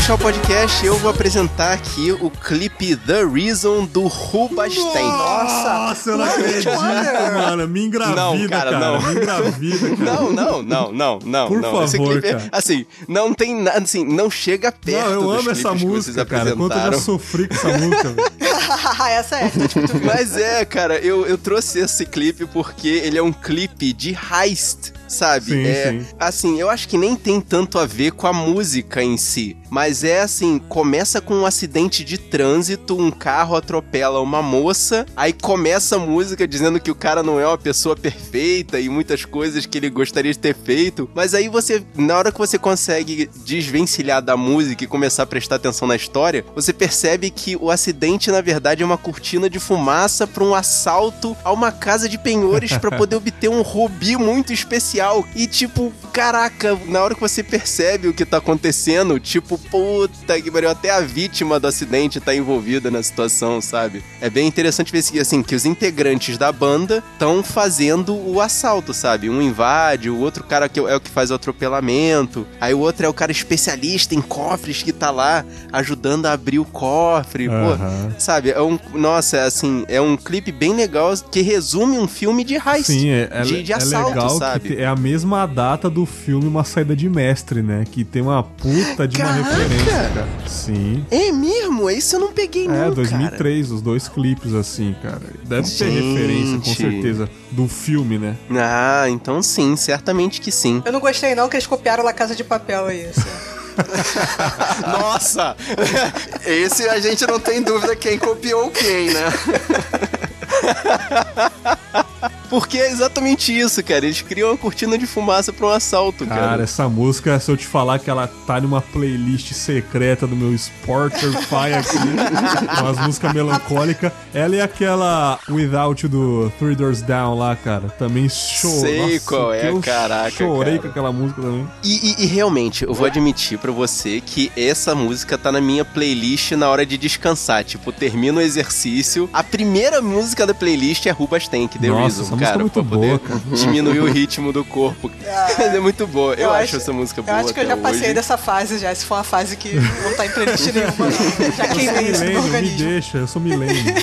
fechar o podcast, eu vou apresentar aqui o clipe The Reason do Rubasten. Nossa, eu não acredito, mano. Me engravida, Não, cara, cara. não. Me engravida, cara. Não, não, não, não, não, Por não. Esse favor, clipe é, cara. assim, não tem nada, assim, não chega perto Não, eu dos amo essa música, cara. Quanto eu já sofri com essa música, velho. (laughs) Essa é. Mas é, cara, eu, eu trouxe esse clipe porque ele é um clipe de heist, sabe? Sim, é, sim. Assim, eu acho que nem tem tanto a ver com a música em si. Mas é assim, começa com um acidente de trânsito, um carro atropela uma moça, aí começa a música dizendo que o cara não é uma pessoa perfeita e muitas coisas que ele gostaria de ter feito. Mas aí você, na hora que você consegue desvencilhar da música e começar a prestar atenção na história, você percebe que o acidente, na verdade, é uma cortina de fumaça para um assalto a uma casa de penhores para poder (laughs) obter um rubi muito especial. E tipo, caraca, na hora que você percebe o que tá acontecendo, tipo, puta que pariu, até a vítima do acidente tá envolvida na situação, sabe? É bem interessante ver assim, que os integrantes da banda estão fazendo o assalto, sabe? Um invade, o outro cara que é o que faz o atropelamento, aí o outro é o cara especialista em cofres que tá lá ajudando a abrir o cofre, pô. Aham. Sabe, é um. Nossa, é assim, é um clipe bem legal que resume um filme de heist. Sim, é, é, de, de é assalto, legal sabe? que é a mesma data do filme Uma Saída de Mestre, né? Que tem uma puta de uma Caraca! referência, cara. Sim. É mesmo? Esse eu não peguei, não. É, cara. 2003, os dois clipes, assim, cara. Deve ter Gente. referência, com certeza, do filme, né? Ah, então sim, certamente que sim. Eu não gostei não que eles copiaram La Casa de Papel aí. assim. (laughs) Nossa! (laughs) Esse a gente não tem dúvida quem copiou quem, né? (laughs) Porque é exatamente isso, cara. Eles criam uma cortina de fumaça pra um assalto, cara. Cara, essa música, se eu te falar que ela tá numa playlist secreta do meu Spotify aqui, (laughs) com as músicas melancólicas, ela é aquela Without do Three Doors Down lá, cara. Também chorou. Sei qual é, eu caraca, Chorei cara. com aquela música também. E, e- e realmente, eu vou admitir pra você que essa música tá na minha playlist na hora de descansar. Tipo, termino o exercício. A primeira música da playlist é Rubastank, The Nossa, Reason, música cara. é muito pra poder boa, cara. diminuir o ritmo do corpo. Mas é muito boa. Eu, acho, essa música boa. Eu acho que eu já passei hoje. dessa fase já. Se for uma fase que não tá em playlist nenhuma, não. Já Eu queimei isso no milênio, me organismo. deixa, eu sou milênio.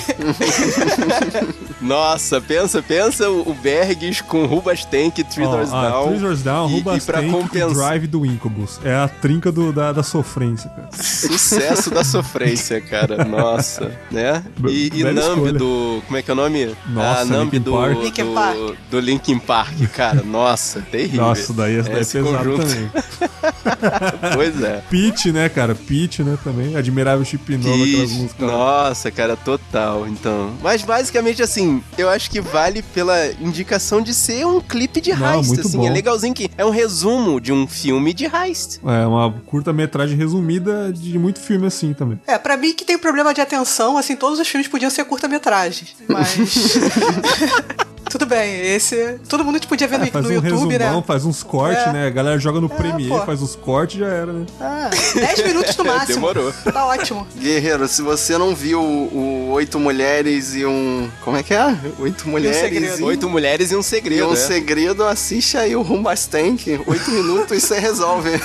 (laughs) Nossa, pensa, pensa o Bergs com Rubastank, Three Ó, Doors ah, Down. Three Doors Down, Ruba pra Stank e compensar. Drive do Incubus. É a trinca do, da, da sofrência, cara. Sucesso da sofrência, cara. Nossa, né? E, e Numb do. Como é que é o nome? Nossa, ah, Numb Linkin do, Park. Linkin do, Park. do Linkin Park, cara. Nossa, terrível. Nossa, daí, daí é pesado conjunto. também. (laughs) Pois é. Pete, né, cara? Pete, né, também. Admirável Chip Nova, aquelas músicas. Nossa, cara, total. Então. Mas basicamente, assim, eu acho que vale pela indicação de ser um clipe de Não, heist. muito assim, bom. é legalzinho que é um resumo de um filme de heist. É uma curta-metragem resumida de muito filme assim também. É, pra mim que tem problema de atenção, assim, todos os filmes podiam ser curta-metragens. Mas. (laughs) Tudo bem, esse. Todo mundo podia ver no, É, faz no um YouTube, resumão, né? faz uns cortes, É. né? A galera joga no Premiere, pô. faz os cortes e já era, né? Ah, 10 minutos no (laughs) máximo. Demorou. Tá ótimo. Guerreiro, se você não viu o Oito Mulheres e um. Como é que é? Oito Mulheres segredo. e, Oito mulheres e um e segredo. um é. segredo, assiste aí o Rumbastank. Oito minutos e você resolve. (laughs)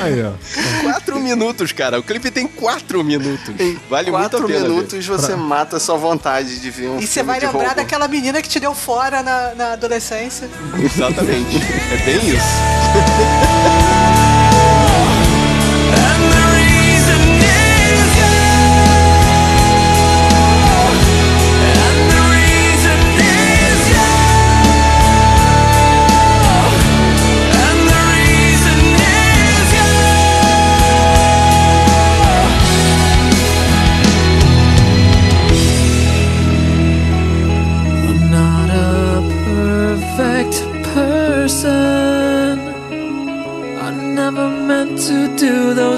Aí, ó. Quatro minutos, cara. O clipe tem quatro minutos. Em Vale muito a quatro pena. ver. minutos você mata a sua vontade de ver um E você vai de lembrar roubo. daquela menina que te deu fora na, na adolescência. Exatamente. É bem isso. (laughs)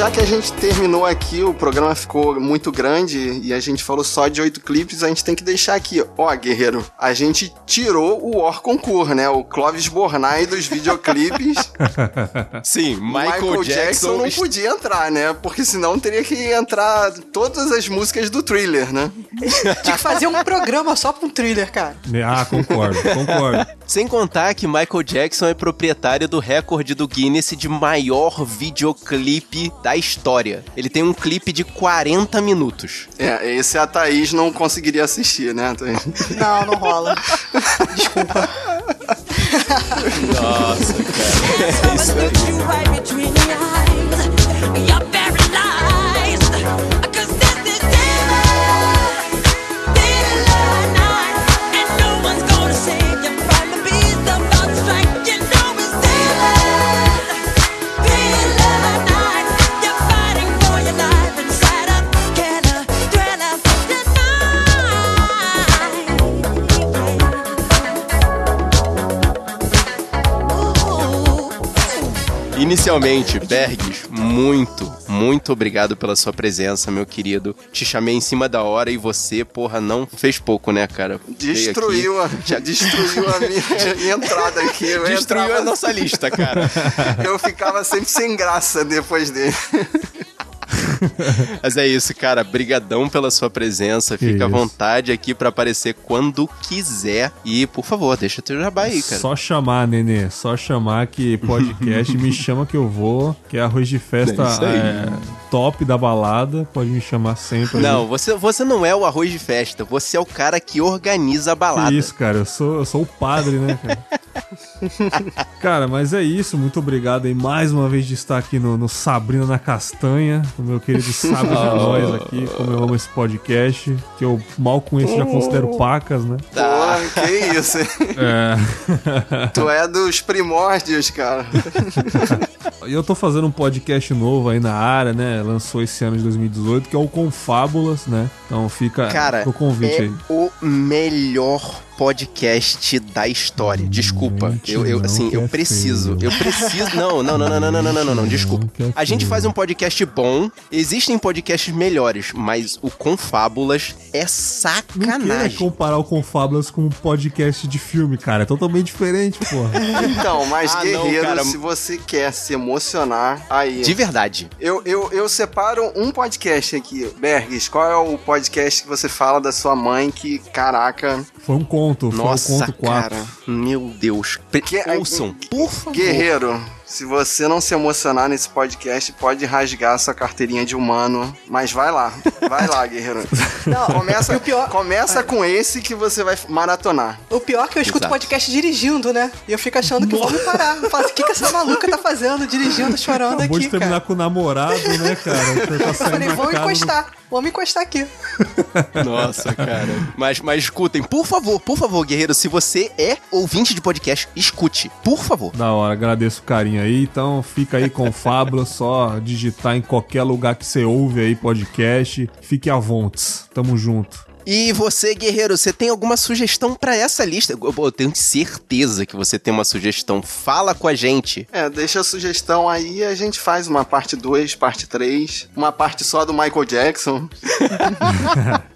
Já que a gente terminou aqui, o programa ficou muito grande e a gente falou só de oito clipes, a gente tem que deixar aqui. Ó, guerreiro, a gente tirou o Or Concur, né? O Clovis Bornai dos videoclipes. (laughs) Sim, Michael, Jackson, não podia entrar, né? Porque senão teria que entrar todas as músicas do thriller, né? (laughs) Tinha que fazer um programa só pra um thriller, cara. Ah, concordo, concordo. Sem contar que Michael Jackson é proprietário do recorde do Guinness de maior videoclipe da história. Ele tem um clipe de 40 minutos. É, esse a Thaís não conseguiria assistir, né, Thaís? Não, não rola. Desculpa. Nossa, cara. Isso é... Inicialmente, Bergs, muito, muito obrigado pela sua presença, meu querido. Te chamei em cima da hora e você, porra, não fez pouco, né, cara? Destruiu, a, aqui, destruiu a (laughs) minha, (laughs) minha entrada aqui. Destruiu entrava- a nossa lista, cara. (laughs) Eu ficava sempre sem graça depois dele. (laughs) Mas é isso, cara. Brigadão pela sua presença. Fica à vontade aqui pra aparecer quando quiser. E, por favor, deixa teu jabá aí, cara. Só chamar, Nenê. Só chamar que (laughs) podcast me chama que eu vou. Que é arroz de festa É é, top da balada. Pode me chamar sempre. Não, você, você não é o arroz de festa. Você é o cara que organiza a balada. Que isso, cara. Eu sou, eu sou o padre, né, cara? (laughs) (laughs) cara, mas é isso. Muito obrigado aí mais uma vez de estar aqui no, no Sabrina na Castanha. O meu querido Sabe de (laughs) Nós aqui. Como eu amo esse podcast. Que eu mal conheço, já considero pacas, né? Tá. Que isso? É. (laughs) Tu é dos primórdios, cara. E eu tô fazendo um podcast novo aí na área, né? Lançou esse ano de 2018, que é o Confábulas, né? Então fica Cara, o convite é aí. o melhor podcast da história. Desculpa. Eu, eu não, assim, eu preciso. Eu preciso. Não, não, não, não, não, não, não, não, não, não. Desculpa. A gente faz um podcast bom. Existem podcasts melhores, mas o Confábulas é Não sacanagem. comparar o Confábulas com um podcast de filme, cara. É totalmente diferente, porra. (laughs) Então, mas Ah, não, guerreiro, cara. se você quer se emocionar, aí. De verdade. Eu, eu, eu separo um podcast aqui. Bergs, qual é o podcast que você fala da sua mãe que, caraca, Foi um conto, foi Nossa, um conto 4. cara. Meu Deus. Que- Ouçam, por favor. Guerreiro, se você não se emocionar nesse podcast, pode rasgar sua carteirinha de humano. Mas vai lá, vai lá, guerreiro. (laughs) Não, Começa, o pior- começa com esse que você vai maratonar. O pior é que eu escuto Exato. podcast dirigindo, né? E eu fico achando que vão me parar. Eu falo assim, o que, que essa maluca tá fazendo dirigindo, chorando Acabou aqui, de terminar cara? com o namorado, né, cara? Tá Eu falei, do- encostar. Vamos encostar aqui. (laughs) Nossa, cara. Mas, mas escutem, por favor, por favor, guerreiro, se você é ouvinte de podcast, escute, por favor. Da hora, agradeço o carinho aí. Então fica aí com Fábula, (laughs) só digitar em qualquer lugar que você ouve aí podcast. Fique à vontade. Tamo junto. E você, guerreiro, você tem alguma sugestão pra essa lista? Eu, eu tenho certeza que você tem uma sugestão. Fala com a gente. É, deixa a sugestão aí a gente faz uma parte 2, parte 3, uma parte só do Michael Jackson. (laughs)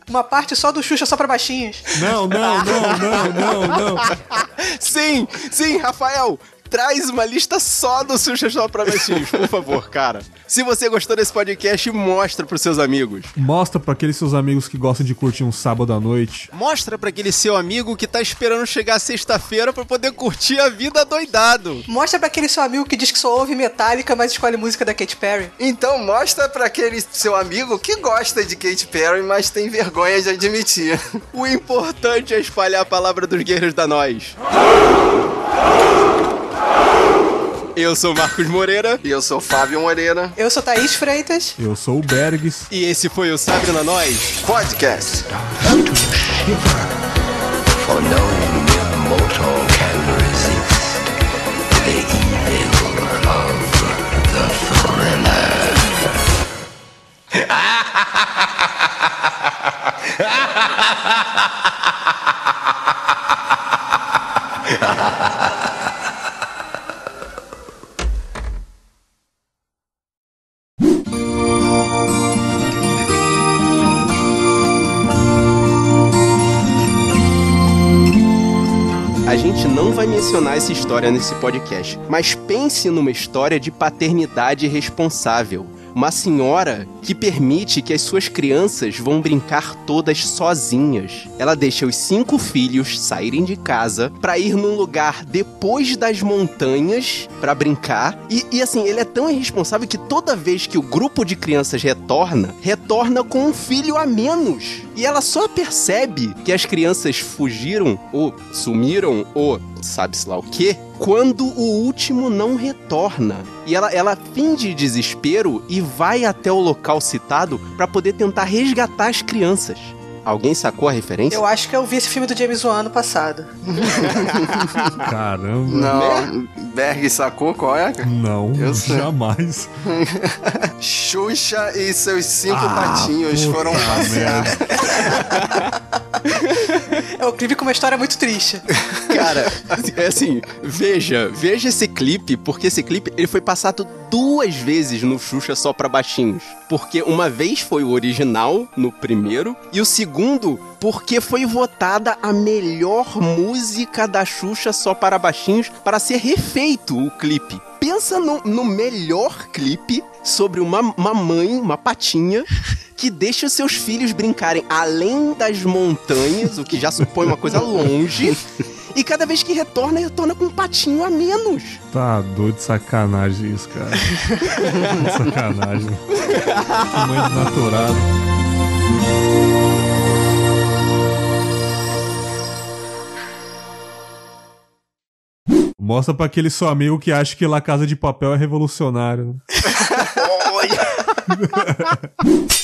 Uma parte só do Xuxa só pra baixinhos. Não, não, não, não, não, não. (laughs) Sim, sim, Rafael. Traz uma lista só do Só pra Baixinhos, por favor, cara. Se você gostou desse podcast, mostra pros seus amigos. Mostra pra aqueles seus amigos que gostam de curtir um sábado à noite. Mostra pra aquele seu amigo que tá esperando chegar sexta-feira pra poder curtir a vida doidado. Mostra pra aquele seu amigo que diz que só ouve Metallica, mas escolhe música da Katy Perry. Então mostra pra aquele seu amigo que gosta de Katy Perry, mas tem vergonha de admitir. O importante é espalhar a palavra dos guerreiros da nós. Eu sou Marcos Moreira E eu sou Fábio Moreira, Eu sou Thaís Freitas. Eu sou o Bergs. e esse foi o Sabe na Nós. podcast. For no mortal can resist the evil of the (laughs) thriller. mencionar essa história nesse podcast, mas pense numa história de paternidade responsável. Uma senhora que permite que as suas crianças vão brincar todas sozinhas. Ela deixa os cinco filhos saírem de casa para ir num lugar depois das montanhas para brincar. E, e assim, ele é tão irresponsável que toda vez que o grupo de crianças retorna, retorna com um filho a menos. E ela só percebe que as crianças fugiram, ou sumiram, ou sabe-se lá o quê, quando o último não retorna. E ela, ela finge desespero e vai até o local citado para poder tentar resgatar as crianças. Alguém sacou a referência? Eu acho que eu vi esse filme do James Wan ano passado. (laughs) Caramba. Não, Berg sacou qual é? Não, Eu sei. jamais. (laughs) Xuxa e seus cinco Ah, patinhos puta foram passear. (laughs) É o clipe com uma história muito triste. Cara, é assim, veja, veja esse clipe, porque esse clipe ele foi passado duas vezes no Xuxa só pra baixinhos. Porque uma vez foi o original, no primeiro, e o segundo, porque foi votada a melhor música da Xuxa só para baixinhos para ser refeito o clipe. Pensa no, no melhor clipe sobre uma, uma mãe, uma patinha, que deixa os seus filhos brincarem além das montanhas, o que já supõe uma coisa longe. (laughs) E cada vez que retorna, retorna com um patinho a menos. Tá doido de sacanagem isso, cara. (laughs) sacanagem. Que mãe desnaturada. Mostra pra aquele seu amigo que acha que La Casa de Papel é revolucionário. né? (laughs) (laughs)